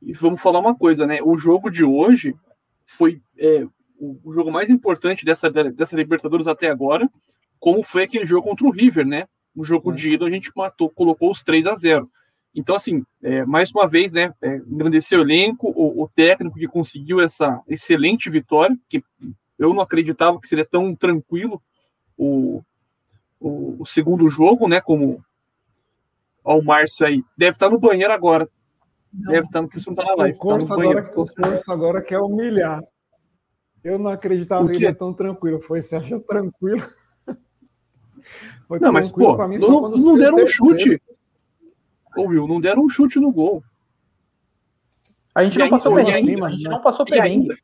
e vamos falar uma coisa, né? O jogo de hoje foi é, o, jogo mais importante dessa, dessa Libertadores até agora, como foi aquele jogo contra o River, né? O jogo Sim. de ida a gente matou, colocou os 3 a 0 então, assim, é, mais uma vez, né, é, engrandecer o elenco, o, o, técnico que conseguiu essa excelente vitória, que eu não acreditava que seria tão tranquilo o, o, o segundo jogo, né, como o Márcio aí, deve estar no banheiro agora, não, deve estar no que não está na live. O Corso, tá agora, o agora quer humilhar. Eu não acreditava que ele é tão tranquilo. Foi, você acha tranquilo? [LAUGHS] Foi não, mas, pô, não, não deram um chute. Ô, Will, não deram um chute no gol. A gente e não passou perrengue, a gente não passou perrengue.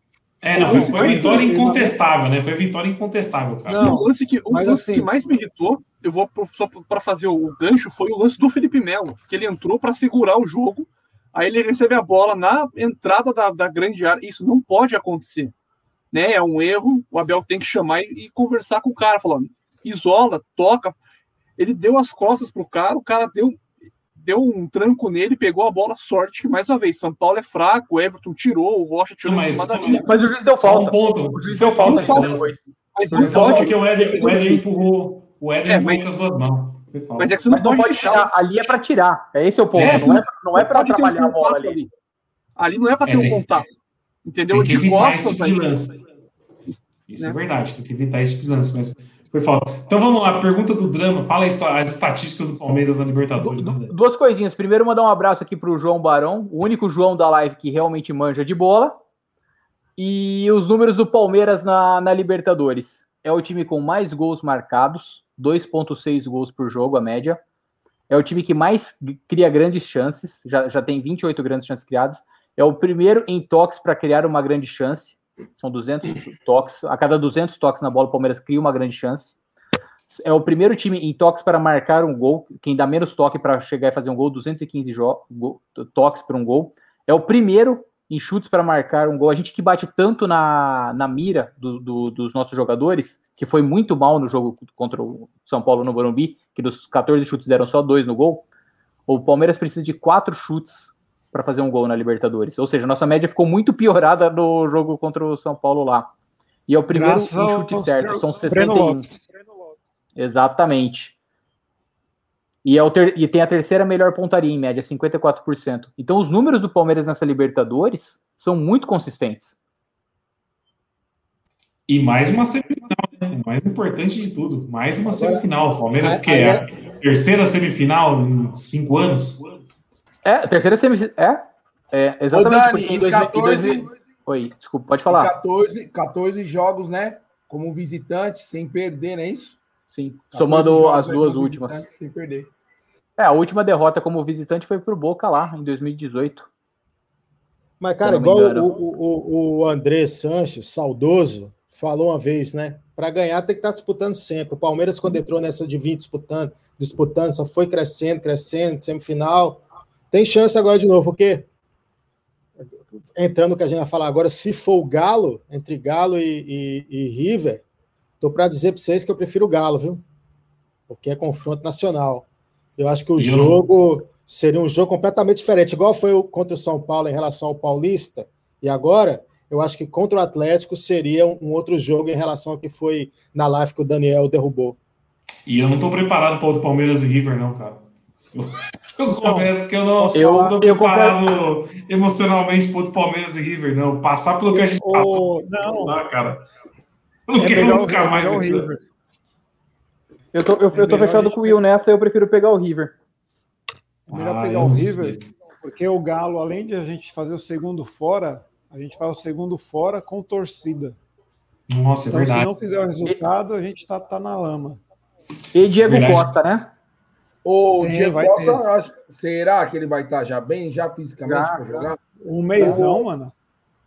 É, não, foi, foi vitória incontestável, né? Foi vitória incontestável, cara. Não, o lance que, um dos lances assim, que mais me irritou, eu vou pro, só para fazer o gancho, foi o lance do Felipe Melo, que ele entrou para segurar o jogo, aí ele recebe a bola na entrada da, da grande área. Isso não pode acontecer. Né? É um erro, o Abel tem que chamar e, e conversar com o cara, falando, isola, toca. Ele deu as costas pro cara, o cara deu deu um tranco nele, pegou a bola, sorte que mais uma vez, São Paulo é fraco, o Everton tirou, o Rocha tirou mas, em cima da linha. Mas o juiz deu falta. Um ponto. O juiz deu falta, falta depois. Mas não pode. Porque o Éder, o Éder empurrou. O Éder é, empurrou mas, as duas mãos. Mas é que você não, pode, pode tirar. Ali é para tirar. É esse o ponto. É, não, é, não é para atrapalhar um a bola ali. ali. Ali não é para ter um contato. Entendeu? Tem que de costas. Tipo de Isso é né? verdade. Tem que evitar esse de lance. Mas foi falta. Então vamos lá, pergunta do drama. Fala aí só as estatísticas do Palmeiras na Libertadores. Du, duas coisinhas. Primeiro, mandar um abraço aqui para o João Barão, o único João da live que realmente manja de bola. E os números do Palmeiras na, na Libertadores. É o time com mais gols marcados, 2,6 gols por jogo, a média. É o time que mais cria grandes chances, já, já tem 28 grandes chances criadas. É o primeiro em toques para criar uma grande chance, são 200 toques. A cada 200 toques na bola, o Palmeiras cria uma grande chance. É o primeiro time em toques para marcar um gol. Quem dá menos toque para chegar e fazer um gol, 215 toques para um gol. É o primeiro em chutes para marcar um gol. A gente que bate tanto na, na mira do, do, dos nossos jogadores, que foi muito mal no jogo contra o São Paulo no Morumbi, que dos 14 chutes deram só dois no gol. O Palmeiras precisa de quatro chutes para fazer um gol na Libertadores. Ou seja, nossa média ficou muito piorada no jogo contra o São Paulo lá. E é o primeiro Graças em chute certo, são 61. Exatamente. E, é o ter, e tem a terceira melhor pontaria em média, 54%. Então os números do Palmeiras nessa Libertadores são muito consistentes. E mais uma semifinal, né? O mais importante de tudo, mais uma semifinal. O Palmeiras, que é a terceira semifinal em cinco anos. É, terceira semifinal. É, é exatamente. Ô, Dani, em, 14, Oi, desculpa, pode falar. 14, 14 jogos, né? Como visitante, sem perder, não é isso? Sim, somando as duas últimas. Sem perder. É, a última derrota como visitante foi pro Boca lá, em 2018. Mas, cara, igual o, o, o André Sanches, saudoso, falou uma vez, né? Para ganhar tem que estar tá disputando sempre. O Palmeiras, quando entrou nessa de 20 disputando, disputando, só foi crescendo, crescendo, semifinal. Tem chance agora de novo, porque entrando no que a gente vai falar agora, se for o Galo, entre Galo e, e, e River, tô para dizer para vocês que eu prefiro o Galo, viu? Porque é confronto nacional. Eu acho que o jogo seria um jogo completamente diferente, igual foi o contra o São Paulo em relação ao Paulista, e agora eu acho que contra o Atlético seria um, outro jogo em relação ao que foi na live que o Daniel derrubou. E eu não estou preparado para o Palmeiras e River, não, cara. [LAUGHS] Eu confesso que eu não Eu- não tô eu preparado emocionalmente pro Palmeiras e River, não. Passar pelo que a gente passou, O- não, lá, cara. Eu não é quero melhor, o- nunca é mais. o. River. Eu tô, eu, eu tô fechado com o Will nessa, eu prefiro pegar o River. É melhor Ah, pegar o River, sei. porque o Galo, além de a gente fazer o segundo fora, a gente faz o segundo fora com torcida. Nossa, é Então, se verdade. não fizer o resultado, a gente tá, tá na lama. E Diego Verdade. Costa, né? O Diego Costa, será que ele vai estar já bem, já fisicamente para jogar? Um meizão, mano.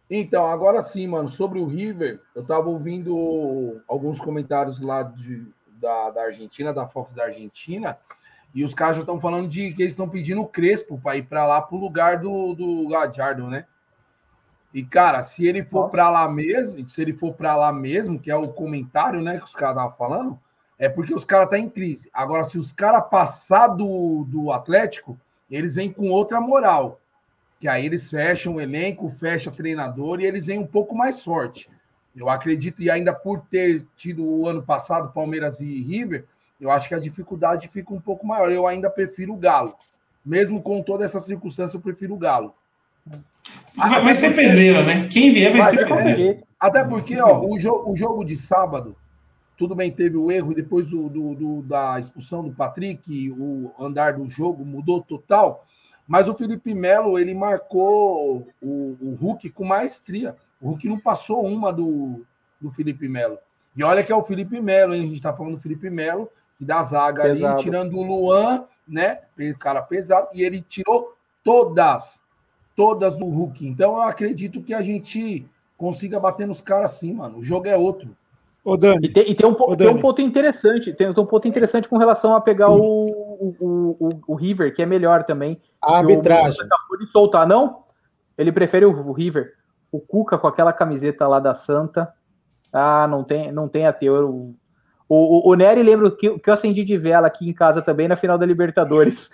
Então, agora sim, mano, sobre o River, eu tava ouvindo alguns comentários lá de, da, da Argentina, da Fox da Argentina, e os caras já estão falando de que eles estão pedindo o Crespo para ir para lá pro lugar do, do Gadiardo, né? E, cara, se ele for para lá mesmo, se ele for para lá mesmo, que é o comentário, né, que os caras estavam falando, é porque os caras tá em crise. Agora, se os caras passar do, do Atlético, eles vêm com outra moral que aí eles fecham o elenco, fecha treinador e eles vêm um pouco mais forte. Eu acredito, e ainda por ter tido o ano passado Palmeiras e River, eu acho que a dificuldade fica um pouco maior. Eu ainda prefiro o Galo. Mesmo com toda essa circunstância, eu prefiro o Galo. Vai, vai ser pedreira, né? Quem vier vai, Vai, ser pedreira. Até porque ó, o, jo o jogo de sábado, tudo bem, teve o erro, e depois do, do- do- da expulsão do Patrick, o andar do jogo mudou total. Mas o Felipe Melo, ele marcou o, o Hulk com maestria. O Hulk não passou uma do, do Felipe Melo. E olha que é o Felipe Melo, hein? A gente tá falando do Felipe Melo, que dá zaga Pesado. ali, tirando o Luan, né? Cara pesado, e ele tirou todas, todas do Hulk. Então eu acredito que a gente consiga bater nos caras assim, mano. O jogo é outro. Ô, Dani, E tem, e tem um, Ô, tem um ponto interessante, tem, tem um ponto interessante com relação a pegar o, o, o, o- o River, que é melhor também. A arbitragem. Acabou de soltar, não? Ele prefere o, o River. O Cuca com aquela camiseta lá da Santa. Ah, não tem, não tem ateu. O, o, o Nery lembra que, que eu acendi de vela aqui em casa também na final da Libertadores.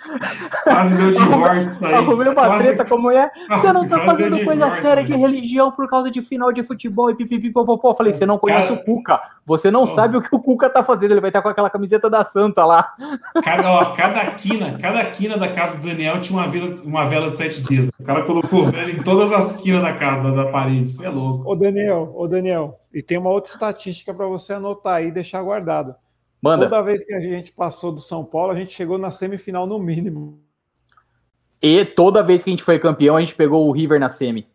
Quase deu [LAUGHS] divórcio isso aí. Arrumei uma Quase- treta como é. Você não tá fazendo coisa divórcio, séria de velho. religião por causa de final de futebol e pipipipopopó. Falei, você não conhece Cara- o Cuca. Você não sabe o que o Cuca tá fazendo. Ele vai estar com aquela camiseta da Santa lá. [LAUGHS] Cada, ó, cada quina, cada quina da casa do Daniel tinha uma, vela, uma vela de sete dias. O cara colocou vela em todas as quinas da casa, da, da parede. Isso é louco. ô Daniel, ô Daniel, e tem uma outra estatística para você anotar aí e deixar guardado. Manda. Toda vez que a gente passou do São Paulo, a gente chegou na semifinal no mínimo. E toda vez que a gente foi campeão, a gente pegou o River na semi.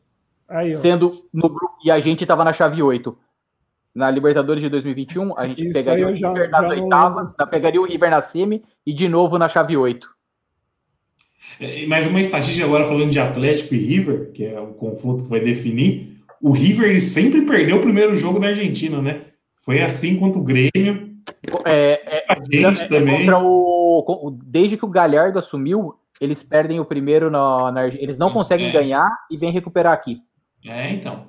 Aí. Sendo no grupo. E a gente tava na chave 8. Na Libertadores de 2021, a gente Isso pegaria o já- River na já não oitava, pegaria o River na semi e de novo na chave 8. É, Mais uma estatística agora falando de Atlético e River, que é o confronto que vai definir. O River ele sempre perdeu o primeiro jogo na Argentina, né? Foi assim contra o Grêmio. É, A gente É, também. contra o, desde que o Galhardo assumiu, eles perdem o primeiro na, na Arge- Eles não conseguem É. ganhar e vêm recuperar aqui. É, então.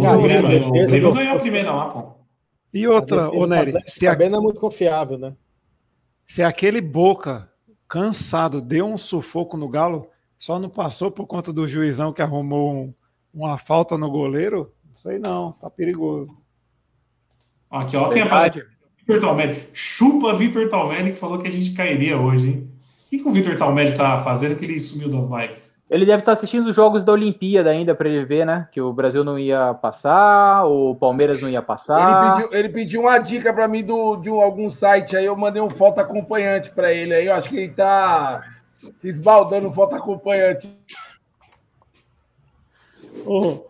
Cara, o Grêmio, o Grêmio do- ganhou a primeira lá, pô. E outra, ô do Nery, se, a- também não é muito confiável, né? se aquele Boca cansado deu um sufoco no Galo, só não passou por conta do juizão que arrumou um- uma falta no goleiro, não sei não, tá perigoso. Aqui, ó, quem aparece. Verdade. Vitor Talmelli. Chupa Vitor Talmelli que falou que a gente cairia hoje, hein? O que, que o Vitor Talmelli tá fazendo que ele sumiu das lives? Ele deve estar assistindo os jogos da Olimpíada ainda para ele ver, né? Que o Brasil não ia passar, o Palmeiras não ia Ele, passar. pediu, ele pediu uma dica para mim do, de um- algum site aí, eu mandei um foto acompanhante para ele aí. Eu acho que ele tá se esbaldando foto acompanhante. Ô,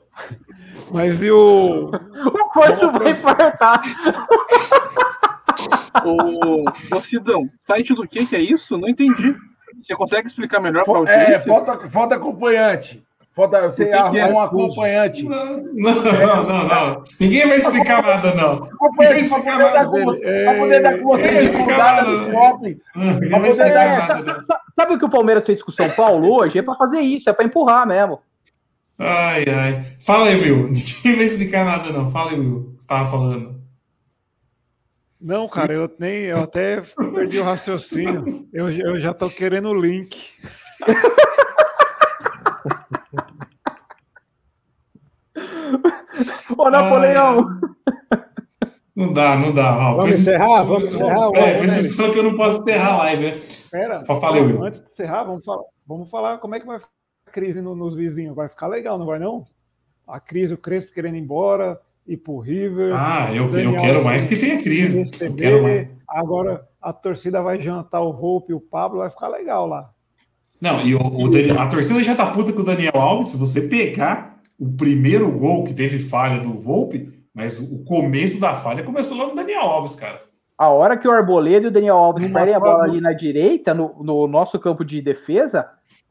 mas e o. [LAUGHS] O Corso vai infartar. [LAUGHS] Ô, Sidão, site do que que é isso? Não entendi. Você consegue explicar melhor para É, audiência? foto, foto acompanhante. Foto, você que arruma é? um acompanhante. Não, não, não, não. Ninguém vai explicar nada, não. Poder dar com você, pra poder dar com você É, de rodada dos. Ninguém vai explicar É, nada. sa- sabe o que o Palmeiras fez com o São Paulo hoje? É para fazer isso, é para empurrar mesmo. Ai, ai. Fala aí, Will. [LAUGHS] Ninguém vai explicar nada, não. Fala aí, Will. O que você tava falando? Não, cara, eu, nem, eu até perdi o raciocínio. Eu, eu já tô querendo o link. [LAUGHS] Ô, Napoleão! Não dá, não dá. Ó, Vamos encerrar? Vamos encerrar? É, por isso falou que eu não posso encerrar a live, né? Espera, Falei, Will. antes de encerrar, vamos falar, vamos falar como é que vai crise no- nos vizinhos. Vai ficar legal, não vai não? A crise, o Crespo querendo ir embora, ir pro River. Ah, eu, eu quero mais que tenha crise. Eu receber. quero mais. Agora a torcida vai jantar o Volpe e o Pablo, vai ficar legal lá. Não, e o, o Daniel- a torcida já tá puta com o Daniel Alves. Se você pegar o primeiro gol que teve falha do Volpe, mas o começo da falha começou lá no Daniel Alves, cara. A hora que o Arboleda e o Daniel Alves perdem a bola ali na direita, no, no nosso campo de defesa,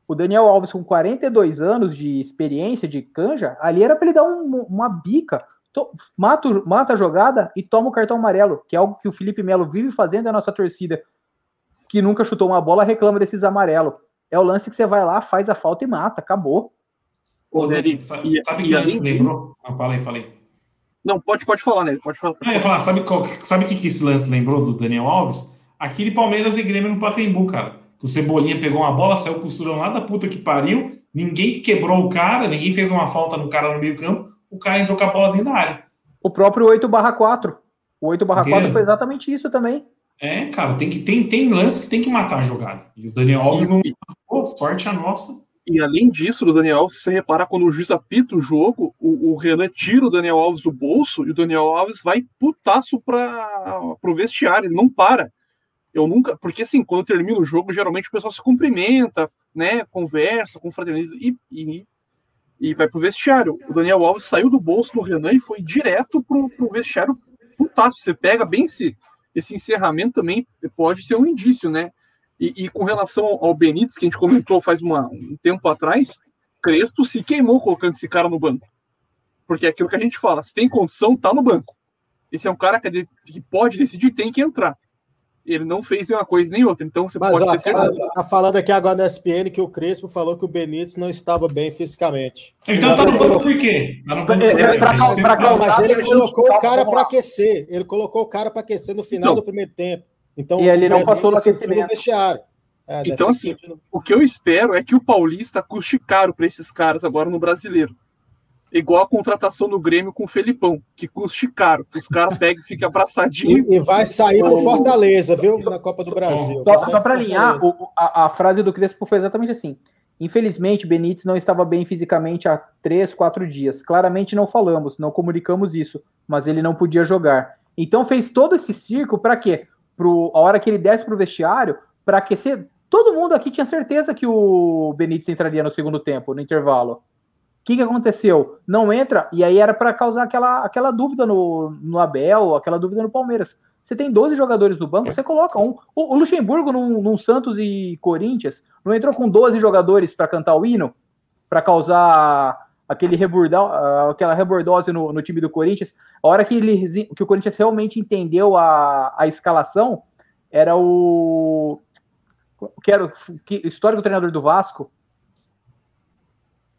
o Daniel Alves, com 42 anos de experiência de canja, ali era para ele dar um- uma bica, to- mata, o- mata a jogada e toma o cartão amarelo, que é algo que o Felipe Melo vive fazendo, a nossa torcida, que nunca chutou uma bola, reclama desses amarelos. É o lance que você vai lá, faz a falta e mata, acabou. Ô, Dani, Nery, sabe, sabe e que lance lembrou? Ah, fala aí, fala aí. Não, pode, pode falar, né? Pode falar. Ah, falar, sabe o que, que esse lance lembrou do Daniel Alves? Aquele Palmeiras e Grêmio no Pacaembu, cara. Que o Cebolinha pegou uma bola, saiu costurando lá da puta que pariu, ninguém quebrou o cara, ninguém fez uma falta no cara no meio campo, o cara entrou com a bola dentro da área. O próprio 8/4. O 8/4 Entendeu? foi exatamente isso também. É, cara, tem que tem, tem lance que tem que matar a jogada. E o Daniel Alves não. Pô, sorte a nossa. E além disso, do Daniel Alves, se você reparar, quando o juiz apita o jogo, o, o Renan tira o Daniel Alves do bolso e o Daniel Alves vai putaço para o vestiário, ele não para. Eu nunca. Porque assim, quando termina o jogo, geralmente o pessoal se cumprimenta, né? Conversa, confraterniza e, e, e vai pro vestiário. O Daniel Alves saiu do bolso do Renan e foi direto pro, pro vestiário putaço. Você pega bem esse, esse encerramento também, pode ser um indício, né? E, e com relação ao, Benítez, que a gente comentou faz uma- um tempo atrás, Crespo se queimou colocando esse cara no banco. Porque é aquilo que a gente fala, se tem condição, tá no banco. Esse é um cara que, que pode decidir, tem que entrar. Ele não fez nenhuma coisa nem outra, então você Mas pode ó, ter certeza. tá, tá falando aqui agora na SPN que o Crespo falou que o Benítez não estava bem fisicamente. Então tá no banco por quê? Tá no banco por quê? É, pra- Mas ele colocou o cara para aquecer. Ele colocou o cara para aquecer no final Então. do primeiro tempo. Então, E ele não passou no sentiu aquecimento. vestiário. É, Então, assim, sentido. O que eu espero é que o Paulista custe caro para esses caras agora no brasileiro. Igual a contratação do Grêmio com o Felipão, que custe caro. Os caras pegam e ficam abraçadinhos. E, e vai sair pro O- Fortaleza, viu? Na Copa do Brasil. Só, só para alinhar, o- a, a frase do Crespo foi exatamente assim. Infelizmente, Benítez não estava bem fisicamente há três, quatro dias. Claramente não falamos, não comunicamos isso, mas ele não podia jogar. Então fez todo esse circo para quê? Pro, a hora que ele desce para o vestiário, para aquecer. Todo mundo aqui tinha certeza que o Benítez entraria no segundo tempo, no intervalo. O que, que aconteceu? Não entra, e aí era para causar aquela, aquela dúvida no, no Abel, aquela dúvida no Palmeiras. Você tem 12 jogadores no banco, você coloca um. O, o Luxemburgo, num Santos e Corinthians, não entrou com 12 jogadores para cantar o hino? Para causar aquele rebordão, ah, aquela rebordose no, no time do Corinthians. A hora que, ele, que o Corinthians realmente entendeu a, a escalação, era o. Que era o que, histórico treinador do Vasco.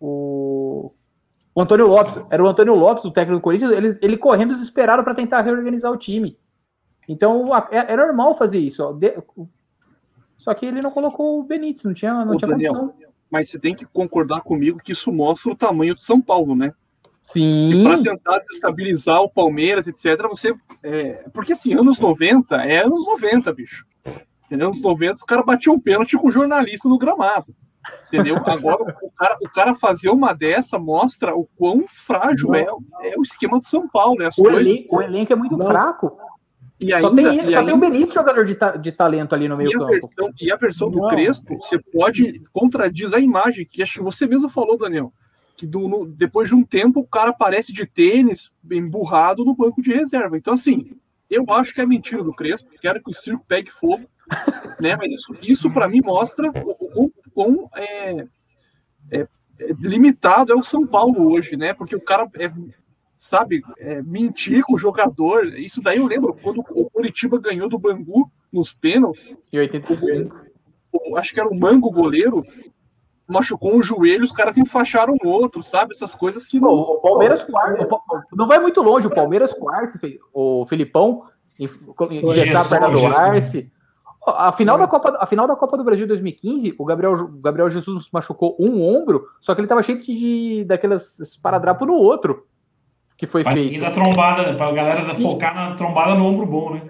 O. O Antônio Lopes, era o Antônio Lopes, o técnico do Corinthians, ele, ele correndo desesperado para tentar reorganizar o time. Então é, é normal fazer isso. De- só que ele não colocou o Benítez, não tinha, não Ô, tinha Daniel, condição. Mas você tem que concordar comigo que isso mostra o tamanho de São Paulo, né? Sim. para tentar desestabilizar o Palmeiras, etc., você. é, porque assim, anos 90 é anos 90, bicho. Entendeu? Anos 90, os caras batiam um pênalti com o jornalista no gramado. Entendeu? Agora, o cara, o cara fazer uma dessa mostra o quão frágil é, é o esquema do São Paulo, né? As O, coisas. elenco, o elenco é muito Não. fraco. E Só, ainda, tem, e ele, só ainda- tem o Benítez jogador de, ta- de talento ali no meio e a, campo. versão, e a versão do Não. Crespo, você pode contradiz a imagem, que acho que você mesmo falou, Daniel, que do- no- depois de um tempo o cara aparece de tênis, emburrado no banco de reserva. Então, assim, eu acho que é mentira do Crespo, quero que o circo pegue fogo, né? Mas isso, isso para mim mostra o o- o quão é, é- é limitado é o São Paulo hoje, né? Porque o cara é, sabe, é, mentir com o jogador. Isso daí eu lembro quando o Curitiba ganhou do Bangu nos pênaltis Em 85. o- acho que era o Mango goleiro, machucou um joelho, os caras enfaixaram o outro, sabe? Essas coisas que não. o Palmeiras Pa- não vai muito longe, o Palmeiras Quartz, o Filipão engessar a perna do Arce. A final, da Copa, a final da Copa do Brasil 2015, o Gabriel, o Gabriel Jesus machucou um ombro, só que ele tava cheio de daquelas esparadrapo no outro. que foi feito. ninguém dar trombada, pra galera focar na trombada no ombro bom, né?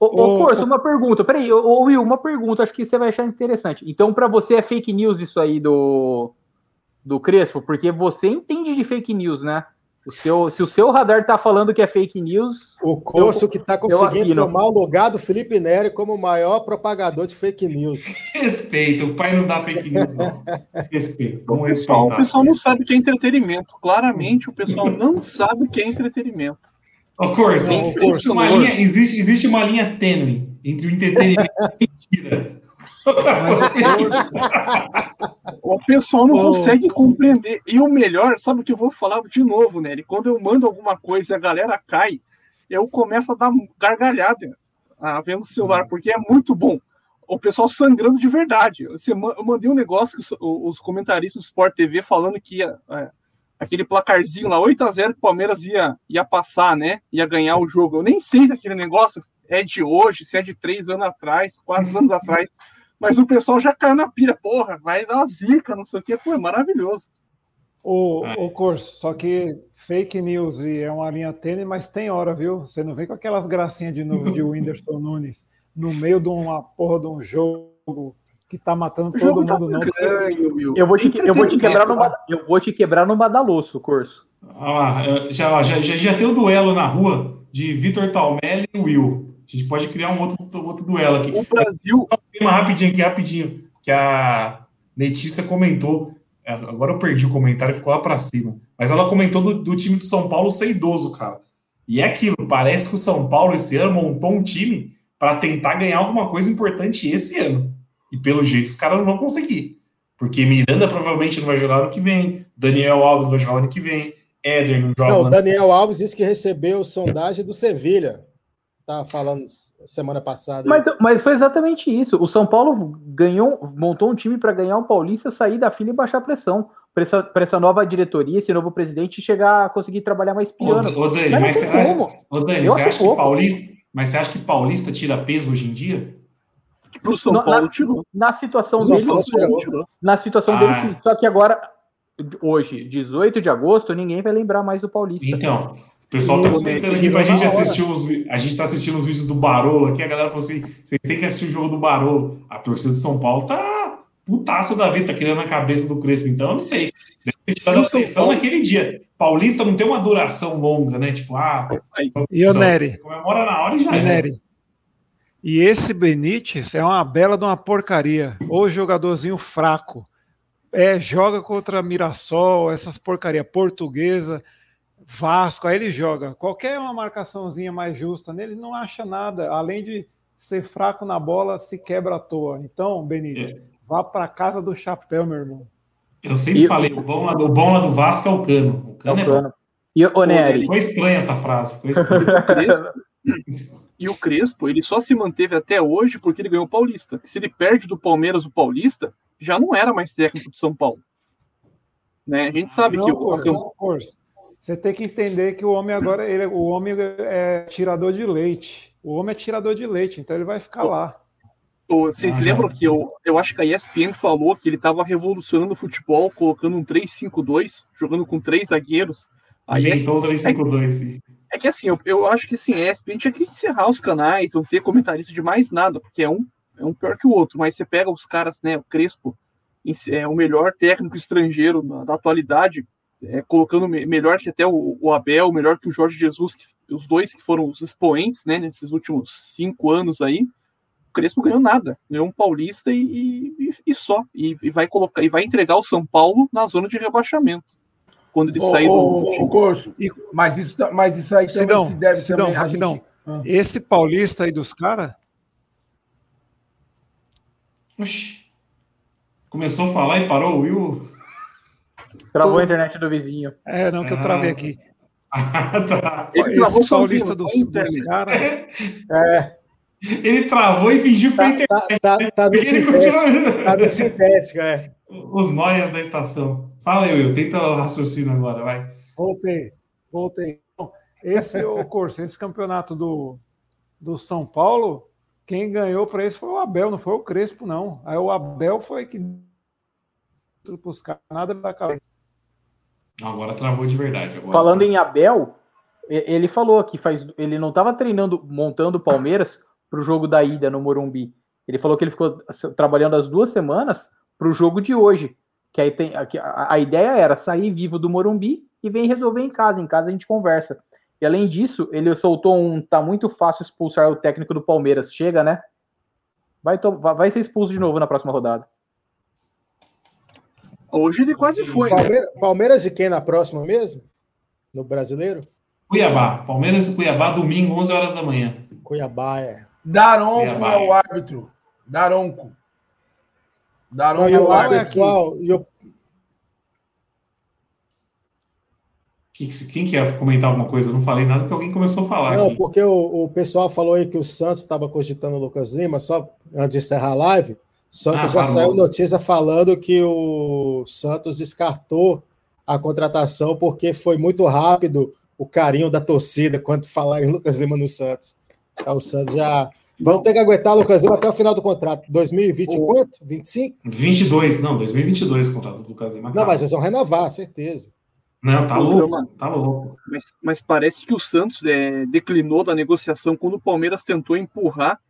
Ô, ô, Ô, Corso, ô- uma pergunta. Peraí, ô, ô, Will, uma pergunta. Acho que você vai achar interessante. Então, pra você é fake news isso aí do, do Crespo? Porque você entende de fake news, né? O seu, se o seu radar tá falando que é fake news, O Corso que está conseguindo tomar o lugar do Felipe Neri como o maior propagador de fake news. [LAUGHS] Respeita, o pai não dá fake news, não. Respeita, vamos Pessoal, o respeitar. pessoal não sabe o que é entretenimento. Claramente, o pessoal não sabe o que é entretenimento. Ô, Corso, Não, existe, uma linha, existe, existe uma linha tênue entre o entretenimento e a mentira. [LAUGHS] O pessoal não Ô. consegue compreender. E o melhor, sabe o que eu vou falar de novo, Nery? Quando eu mando alguma coisa e a galera cai, eu começo a dar gargalhada ah, vendo o celular, porque é muito bom. O pessoal sangrando de verdade. Eu mandei um negócio que os, os comentaristas do Sport TV falando que ia, é, aquele placarzinho lá, 8x0, que o Palmeiras ia, ia passar, né? Ia ganhar o jogo. Eu nem sei se aquele negócio é de hoje, se é de três anos atrás, quatro anos [LAUGHS] atrás. Mas o pessoal já caiu na pira, porra, vai dar uma zica, não sei o que, pô, é maravilhoso. O, É. o curso, só que fake news e é uma linha tênue, mas tem hora, viu? Você não vem com aquelas gracinhas de novo de [LAUGHS] Whindersson Nunes no meio de uma porra de um jogo que tá matando O todo tá mundo, não. ganho, Will. eu vou te, eu vou te quebrar no eu vou te quebrar no. Olha lá, eu- já, já, já, já tem o duelo na rua de Vitor Talmelli e Will. A gente pode criar um outro, outro duelo aqui. O Brasil, uma rapidinho aqui, rapidinho, que a Letícia comentou. Agora eu perdi o comentário, ficou lá pra cima. Mas ela comentou do, do time do São Paulo ser idoso, cara. E é aquilo, parece que o São Paulo esse ano montou um time para tentar ganhar alguma coisa importante esse ano. E pelo jeito os caras não vão conseguir. Porque Miranda provavelmente não vai jogar ano que vem, Daniel Alves vai jogar ano que vem, Éder não joga Não, Daniel Alves disse que recebeu sondagem do Sevilha. Tá falando semana passada. Mas, mas foi exatamente isso. O São Paulo ganhou, montou um time para ganhar o Paulista, sair da fila e baixar a pressão. Para essa, essa nova diretoria, esse novo presidente chegar a conseguir trabalhar mais piano. Ô, ô, Dani, Mas mas ô, Dani, você acha que. Paulista. Mas você acha que Paulista tira peso hoje em dia? pro São Na- Paulo na- tirou. Na situação dele, tirou. na situação Ah. dele, sim. Só que agora, hoje, 18 de agosto, ninguém vai lembrar mais do Paulista. Então, o pessoal tá comentando aqui pra gente assistir os. A gente tá assistindo os vídeos do Barolo aqui, a galera falou assim: vocês têm que assistir o jogo do Barolo. A torcida de São Paulo tá putaça da vida, tá querendo a cabeça do Crespo. Então, eu não sei. Deve ter tirado a São pressão Paulo- naquele dia. Paulista não tem uma duração longa, né? Tipo, ah, E o Nery? comemora na hora e já E, é. Nery, e esse Benítez é uma bela de uma porcaria. Ou jogadorzinho fraco. É, joga contra Mirassol, essas porcaria portuguesa, Vasco, aí ele joga. Qualquer uma marcaçãozinha mais justa nele, não acha nada. Além de ser fraco na bola, se quebra à toa. Então, Benítez, vá para casa do chapéu, meu irmão. Eu sempre E- falei, o bom, lá, o bom lá do Vasco é o cano. O cano é bom. Cano. E o Nery, Ficou estranha essa frase. Ficou [LAUGHS] estranha. O Crespo- [LAUGHS] e o Crespo, ele só se manteve até hoje porque ele ganhou o Paulista. Se ele perde do Palmeiras o Paulista, já não era mais técnico do São Paulo. Né? A gente sabe que Não, o, Corso, não, Corso. Você tem que entender que o homem agora, ele, o homem é tirador de leite. O homem é tirador de leite, então ele vai ficar lá. o- vocês Ah, lembram que eu, eu acho que a ESPN falou que ele estava revolucionando o futebol, colocando um 3-5-2, jogando com três zagueiros. A ESPN Inventou o 352. sim. É que assim, eu, eu acho que assim, a ESPN tinha que encerrar os canais, não ter comentarista de mais nada, porque é um, é um pior que o outro, mas você pega os caras, né, o Crespo, é o melhor técnico estrangeiro na- da atualidade, é, colocando me- melhor que até o, o Abel, melhor que o Jorge Jesus, que- os dois que foram os expoentes, né, nesses últimos cinco anos aí, o Crespo ganhou nada, ganhou um paulista e, e- e só, e, e vai colocar, e vai entregar o São Paulo na zona de rebaixamento, quando ele sair do time. Corso, mas isso, mas isso aí também se deve Sidão, também a gente... Ah. Esse paulista aí dos caras, Oxi. Começou a falar e parou o Will. Travou a internet do vizinho. é, não, que eu Ah. travei aqui. Ah, [LAUGHS] tá. Ele travou paulista dos, dos caras, É, Ele travou e fingiu que foi Tá, internet. tá, tá, tá no sintético. continua... Tá no sintético, é. Os noias da estação. Fala aí, Will. Tenta o raciocínio agora, vai. voltei, voltei. Esse o curso, esse campeonato do, do São Paulo, quem ganhou para esse foi o Abel, não foi o Crespo, não. Aí o Abel foi que para os caras, nada da cabeça. Não, agora travou de verdade. Agora Falando em Abel, Ele falou que faz, ele não estava treinando, montando o Palmeiras para o jogo da ida no Morumbi. Ele falou que ele ficou trabalhando as duas semanas para o jogo de hoje. Que aí tem a, a, ideia era sair vivo do Morumbi e vem resolver em casa. Em casa a gente conversa. E além disso, ele soltou um tá muito fácil expulsar o técnico do Palmeiras. Chega, né? Vai, vai ser expulso de novo na próxima rodada. Hoje ele quase foi. Palmeiras, né? Palmeiras e quem na próxima mesmo? No brasileiro? Cuiabá. Palmeiras e Cuiabá, domingo, 11 horas da manhã. Cuiabá é. Daronco Cuiabá, é o árbitro. Daronco. Daronco é o árbitro. Pessoal, e eu... Quem quer comentar alguma coisa? Eu não falei nada porque alguém começou a falar. Não, aqui. porque o, o pessoal falou aí que o Santos estava cogitando o Lucas Lima, só antes de encerrar a live. Só que ah, já saiu notícia falando que o Santos descartou a contratação porque foi muito rápido o carinho da torcida quando [LAUGHS] falaram em Lucas Lima no Santos. Então, o Santos já. Vão ter que aguentar o Lucas Lima até o final do contrato. 2020 o... quanto? 25? 22, não, 2022 o contrato do Lucas Lima. Não, mas eles vão renovar, certeza. Não, tá louco, tá louco. Mas, mas parece que o Santos é, declinou da negociação quando o Palmeiras tentou empurrar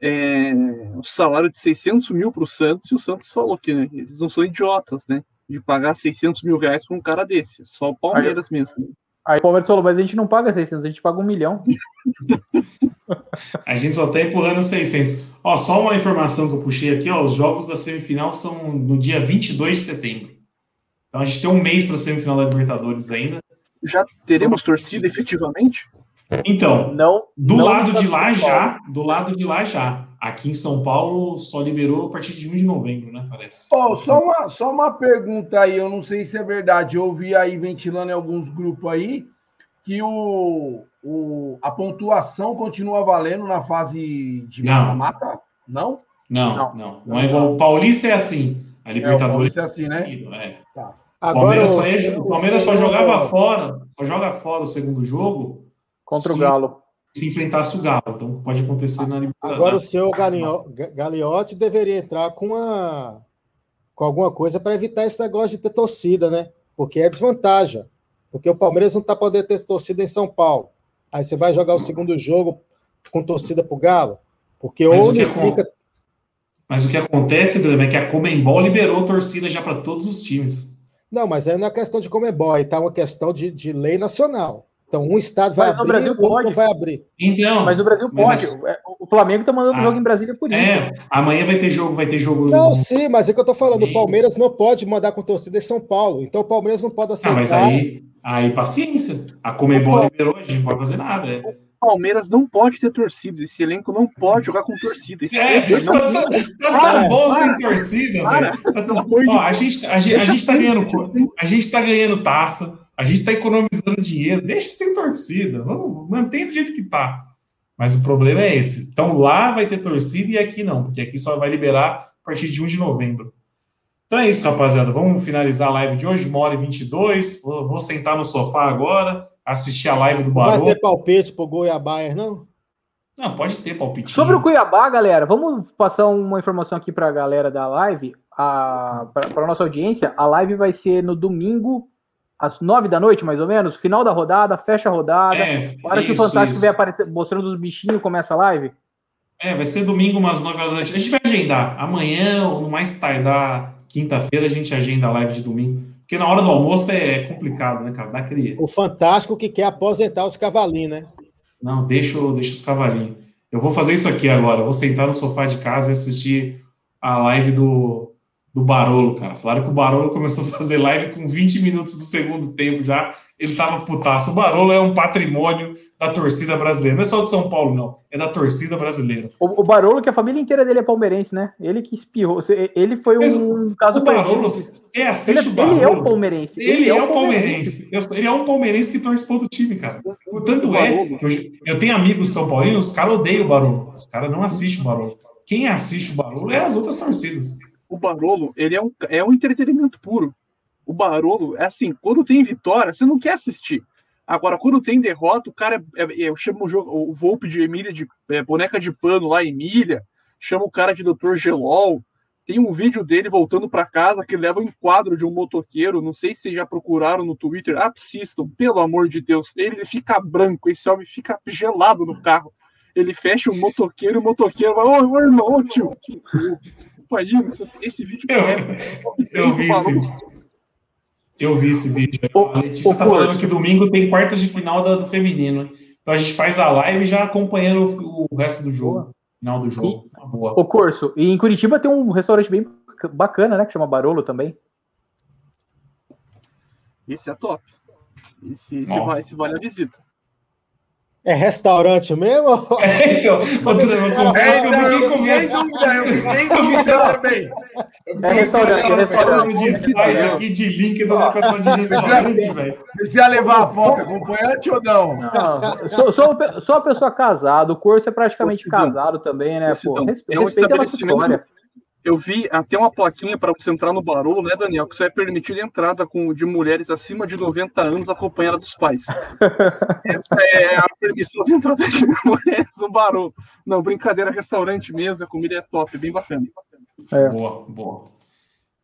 é, o salário de 600 mil para o Santos e o Santos falou que né, eles não são idiotas, né? De pagar 600 mil reais para um cara desse. Só o Palmeiras aí, mesmo. Aí o Palmeiras falou, mas a gente não paga 600, a gente paga um milhão. [LAUGHS] a gente só tá empurrando 600. Ó, só uma informação que eu puxei aqui, ó, os jogos da semifinal são no dia 22 de setembro. Então a gente tem um mês para a semifinal da Libertadores ainda. Já teremos torcida efetivamente? Então, não, do não lado de lá já, do lado de lá já. Aqui em São Paulo só liberou a partir de 1 de novembro, né? Parece. Oh, só, uma, só uma pergunta aí, eu não sei se é verdade. Eu ouvi aí ventilando em alguns grupos aí que o, o, a pontuação continua valendo na fase de mata-mata? Não? Não, não, não. não é. O Paulista é assim. A Libertadores é, o é assim, né? É. Tá. Agora, Palmeiras, só, o Palmeiras só jogava fora, só joga fora o segundo jogo Contra o Galo. Se enfrentasse o Galo. Então pode acontecer na Libertadores. Agora o seu Gagliotti deveria entrar com, uma, com alguma coisa para evitar esse negócio de ter torcida, né? Porque é desvantagem. Porque o Palmeiras não está podendo ter torcida em São Paulo. Aí você vai jogar o segundo jogo com torcida para o Galo. Porque Mas onde fica. Mas o que acontece, Guilherme, é que a Comembol liberou torcida já para todos os times. Não, mas aí não é questão de Comembol, aí tá uma questão de, de lei nacional. Então, um estado vai mas abrir, Brasil o outro não vai abrir. Então, mas o Brasil pode. É, o Flamengo está mandando ah, jogo em Brasília por isso. É, amanhã vai ter jogo, vai ter jogo. Não, sim, mas é que eu estou falando. O Palmeiras não pode mandar com torcida em São Paulo. Então, o Palmeiras não pode aceitar. Ah, mas aí, aí paciência. A Comebol liberou, a gente não pode fazer nada. É. O Palmeiras não pode ter torcida. Esse elenco não pode jogar com torcida. é, [LAUGHS] não... tá, tá tão bom sem torcida, velho. Tá tão... Ó, a gente, a gente, a gente tá ganhando, a gente tá ganhando taça. A gente está economizando dinheiro, deixa sem torcida, vamos mantém do jeito que está. Mas o problema é esse. Então lá vai ter torcida e aqui não, porque aqui só vai liberar a partir de 1 de novembro. Então é isso, rapaziada. Vamos finalizar a live de hoje, uma hora e 22. Vou, vou sentar no sofá agora, assistir a live do Barão. Vai ter palpite pro Goiabá, não? Não, pode ter palpite. Sobre o Cuiabá, galera, vamos passar uma informação aqui para a galera da live, para a nossa audiência. A live vai ser no domingo, às nove da noite, mais ou menos, final da rodada, fecha a rodada. É, hora isso, que o Fantástico estiver aparecendo, mostrando os bichinhos, começa a live. É, vai ser domingo, umas nove horas da noite. A gente vai agendar. Amanhã, ou no mais tardar, quinta-feira, a gente agenda a live de domingo. Porque na hora do almoço é complicado, né, cara? Dá aquele... O Fantástico que quer aposentar os cavalinhos, né? Não, deixa, deixa os cavalinhos. Eu vou fazer isso aqui agora. Eu vou sentar no sofá de casa e assistir a live do, do Barolo, cara. Falaram que o Barolo começou a fazer live com 20 minutos do segundo tempo já. Ele tava putaço. O Barolo é um patrimônio da torcida brasileira. Não é só de São Paulo, não. É da torcida brasileira. O, o Barolo, que a família inteira dele é palmeirense, né? Ele que espirrou. Ele foi um caso o Barolo, você assiste ele, o Barolo. Ele é o palmeirense. Ele, ele é, é, o palmeirense. palmeirense. ele é um palmeirense que torce todo o time, cara. O tanto é que eu, eu, tenho amigos são paulinos, os caras odeiam o Barolo. Os caras não assistem o Barolo. Quem assiste o Barolo é as outras torcidas o Barolo, ele é um, é um entretenimento puro. O Barolo, é assim, quando tem vitória, você não quer assistir. Agora, quando tem derrota, o cara, é, é, eu chamo o, jogo, o Volpe de Emília, de é, boneca de pano lá, Emília, chama o cara de Dr. Gelol, Tem um vídeo dele voltando para casa que leva um enquadro de um motoqueiro. Não sei se já procuraram no Twitter. Assistam, pelo amor de Deus. Ele fica branco, esse homem fica gelado no carro. Ele fecha o motoqueiro o motoqueiro vai, ô irmão, ô tio. [LAUGHS] Desculpa aí, esse vídeo eu, é, eu vi esse, eu vi esse vídeo. a Letícia tá falando que domingo tem quartas de final do feminino. Então a gente faz a live já acompanhando o, o resto do jogo. Final do jogo. E, boa. O curso. E em Curitiba tem um restaurante bem bacana, né? Que chama Barolo também. Esse é top. Esse, esse, vai, esse vale a visita. É restaurante mesmo? [LAUGHS] É, então. É, então [LAUGHS] eu fiquei dúvida, eu fiquei também. É restaurante, é restaurante. de site aqui de link do negócio de restaurante, velho. Você ia levar a foto acompanhante ou não? Não, sou, sou, sou uma pessoa casada, o curso é praticamente casado também, né? Pô, respeita, respeita a nossa história eu vi até uma plaquinha para você entrar no Barolo, né, Daniel? Que só é permitido entrada com, de mulheres acima de 90 anos acompanhada dos pais. [LAUGHS] Essa é a permissão de entrada de mulheres no Barolo. Não, brincadeira, restaurante mesmo, a comida é top, bem bacana. É. Boa, boa.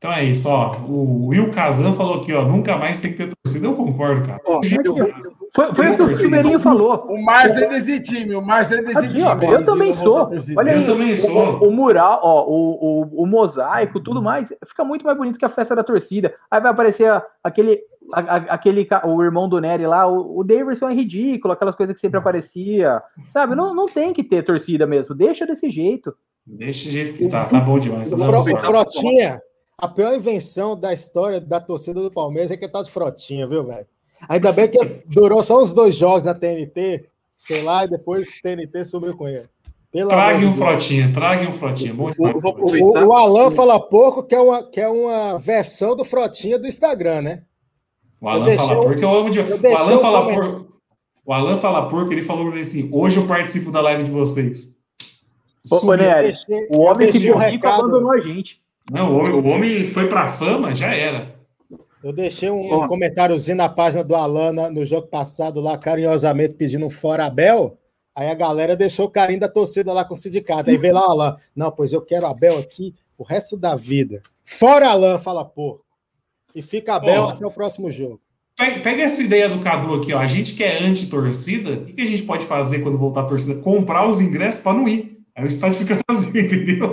Então é isso, ó. O Will Kazan falou aqui, ó, nunca mais tem que ter torcida. Eu concordo, cara. Ó, eu, eu, foi, foi o que o Ribeirinho falou. O Márcio é desse time, o Márcio é desse Aqui, time. Ó, eu também sou. Olha eu aí, também sou. O, o, mural, ó, o, o, o, mosaico, tudo mais, fica muito mais bonito que a festa da torcida. Aí vai aparecer aquele, aquele o irmão do Nery lá, o, o Davidson é ridículo, aquelas coisas que sempre aparecia. Sabe? Não, não tem que ter torcida mesmo. Deixa desse jeito. Deixa do jeito que tá, tá bom demais. Tá Frotinha, a pior invenção da história da torcida do Palmeiras é que é tal de Frotinha, viu, velho? Ainda bem que durou só uns dois jogos na TNT, sei lá, e depois TNT sumiu com ele. trague um Frotinha, trague um Frotinha. Bom demais, o, o, Alan fala pouco que é, uma, que é uma versão do Frotinha do Instagram, né? O Alan fala porco, eu amo de. O Alan fala porco. O Alan fala porco, ele falou pra mim assim: hoje eu participo da live de vocês. Ô, Nery, o homem que viu rico abandonou a gente. Não, o homem, o homem foi pra fama, já era. Eu deixei um, comentáriozinho na página do Alana no jogo passado lá, carinhosamente pedindo um fora Abel. Aí a galera deixou o carinho da torcida lá com o sindicato. Aí veio lá o Alan. Não, pois eu quero Abel aqui o resto da vida. Fora Alan, fala porco. E fica Abel até o próximo jogo. Pega essa ideia do Cadu aqui, ó. A gente que é anti-torcida, o que a gente pode fazer quando voltar a torcida? Comprar os ingressos para não ir. Aí o estádio fica [LAUGHS] vazio, entendeu?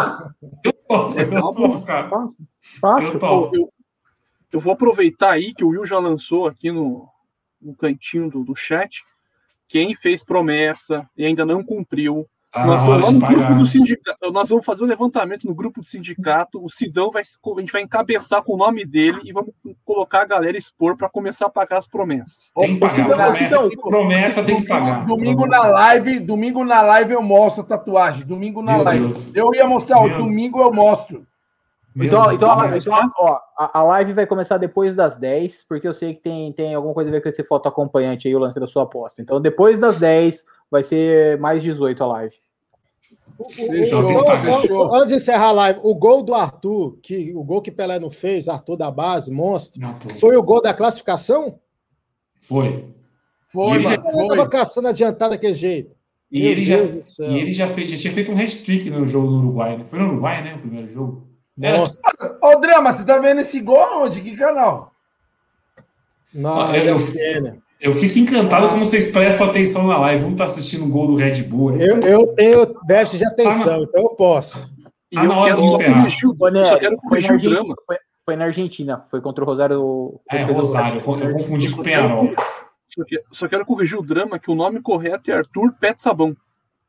Eu topo, eu. Eu, eu vou aproveitar aí que o Will já lançou aqui no, no cantinho do, do chat. Quem fez promessa e ainda não cumpriu, ah, nós, vamos, no grupo do sindicato, nós vamos fazer um levantamento no grupo do sindicato. O Sidão vai, a gente vai encabeçar com o nome dele e vamos colocar a galera expor para começar a pagar as promessas. Tem que pagar. Sidão, promessa, promessa tem que pagar. Domingo na live, domingo na live eu mostro a tatuagem. Domingo na Meu live. Deus. Eu ia mostrar, Meu... domingo eu mostro. Então, então, então ó, a, a, live vai começar depois das 10, porque eu sei que tem, tem alguma coisa a ver com esse foto acompanhante aí, o lance da sua aposta. Então, depois das 10, vai ser mais 18 a live. só, só, só, antes de encerrar a live, o gol do Arthur, que, o gol que Pelé não fez, Arthur da base, monstro, não, foi o gol da classificação? Foi. Foi, ele já estava caçando adiantado daquele jeito. E ele, já, e ele já, fez, já tinha feito um hat-trick no jogo do Uruguai, né? Foi no Uruguai, né? O primeiro jogo. Nossa. Ô, Drama, você tá vendo esse gol onde? Que canal? Não, eu, eu, eu, fico encantado como vocês prestam atenção na live. Vamos estar tá assistindo o gol do Red Bull. Eu, eu tenho déficit de atenção, então eu posso. E tá na hora de encerrar. foi, na Argentina, foi, foi, na Argentina, foi contra o Rosário. É, Rosário, eu confundi com o Penarol. Só, só quero corrigir o drama que o nome correto é Arthur Pet Sabão.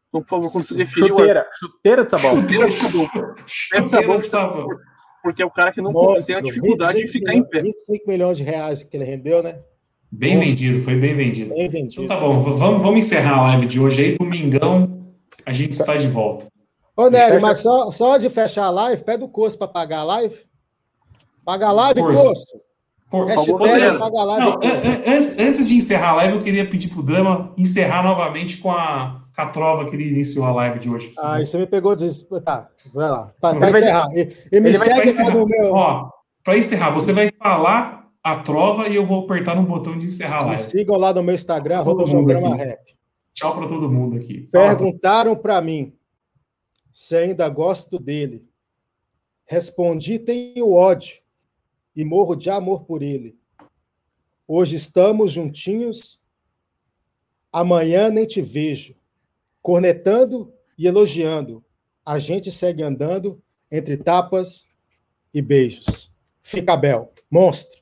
Então, por favor, quando você referir. Chuteira, chuteira de sabão. Chuteira de sabão. Chuteira de sabão, de sabão. Porque é o cara que não Nossa, tem a dificuldade de ficar em pé. 25 milhões de reais que ele rendeu, né? Bem Nossa. vendido, foi bem vendido. Bem vendido. Então tá bom, vamos, vamos encerrar a live de hoje aí. Domingão, a gente está de volta. Ô, Nery, mas só, só de fechar a live, pede o curso para pagar a live. Pagar a live, curso. Por favor, paga a live. Não, antes, antes de encerrar a live, eu queria pedir pro Drama encerrar novamente com a a trova que ele iniciou a live de hoje. Ah, você me pegou. Des... Tá, vai lá. Para encerrar. E, e me segue encerrar. no meu. Ó, para encerrar, você vai falar a trova e eu vou apertar no botão de encerrar a live. Me sigam lá no meu Instagram, arroba Tchau para todo mundo aqui. Perguntaram para mim se ainda gosto dele. Respondi, tenho ódio e morro de amor por ele. Hoje estamos juntinhos, amanhã nem te vejo. Cornetando e elogiando, a gente segue andando entre tapas e beijos. Fica Bel, monstro.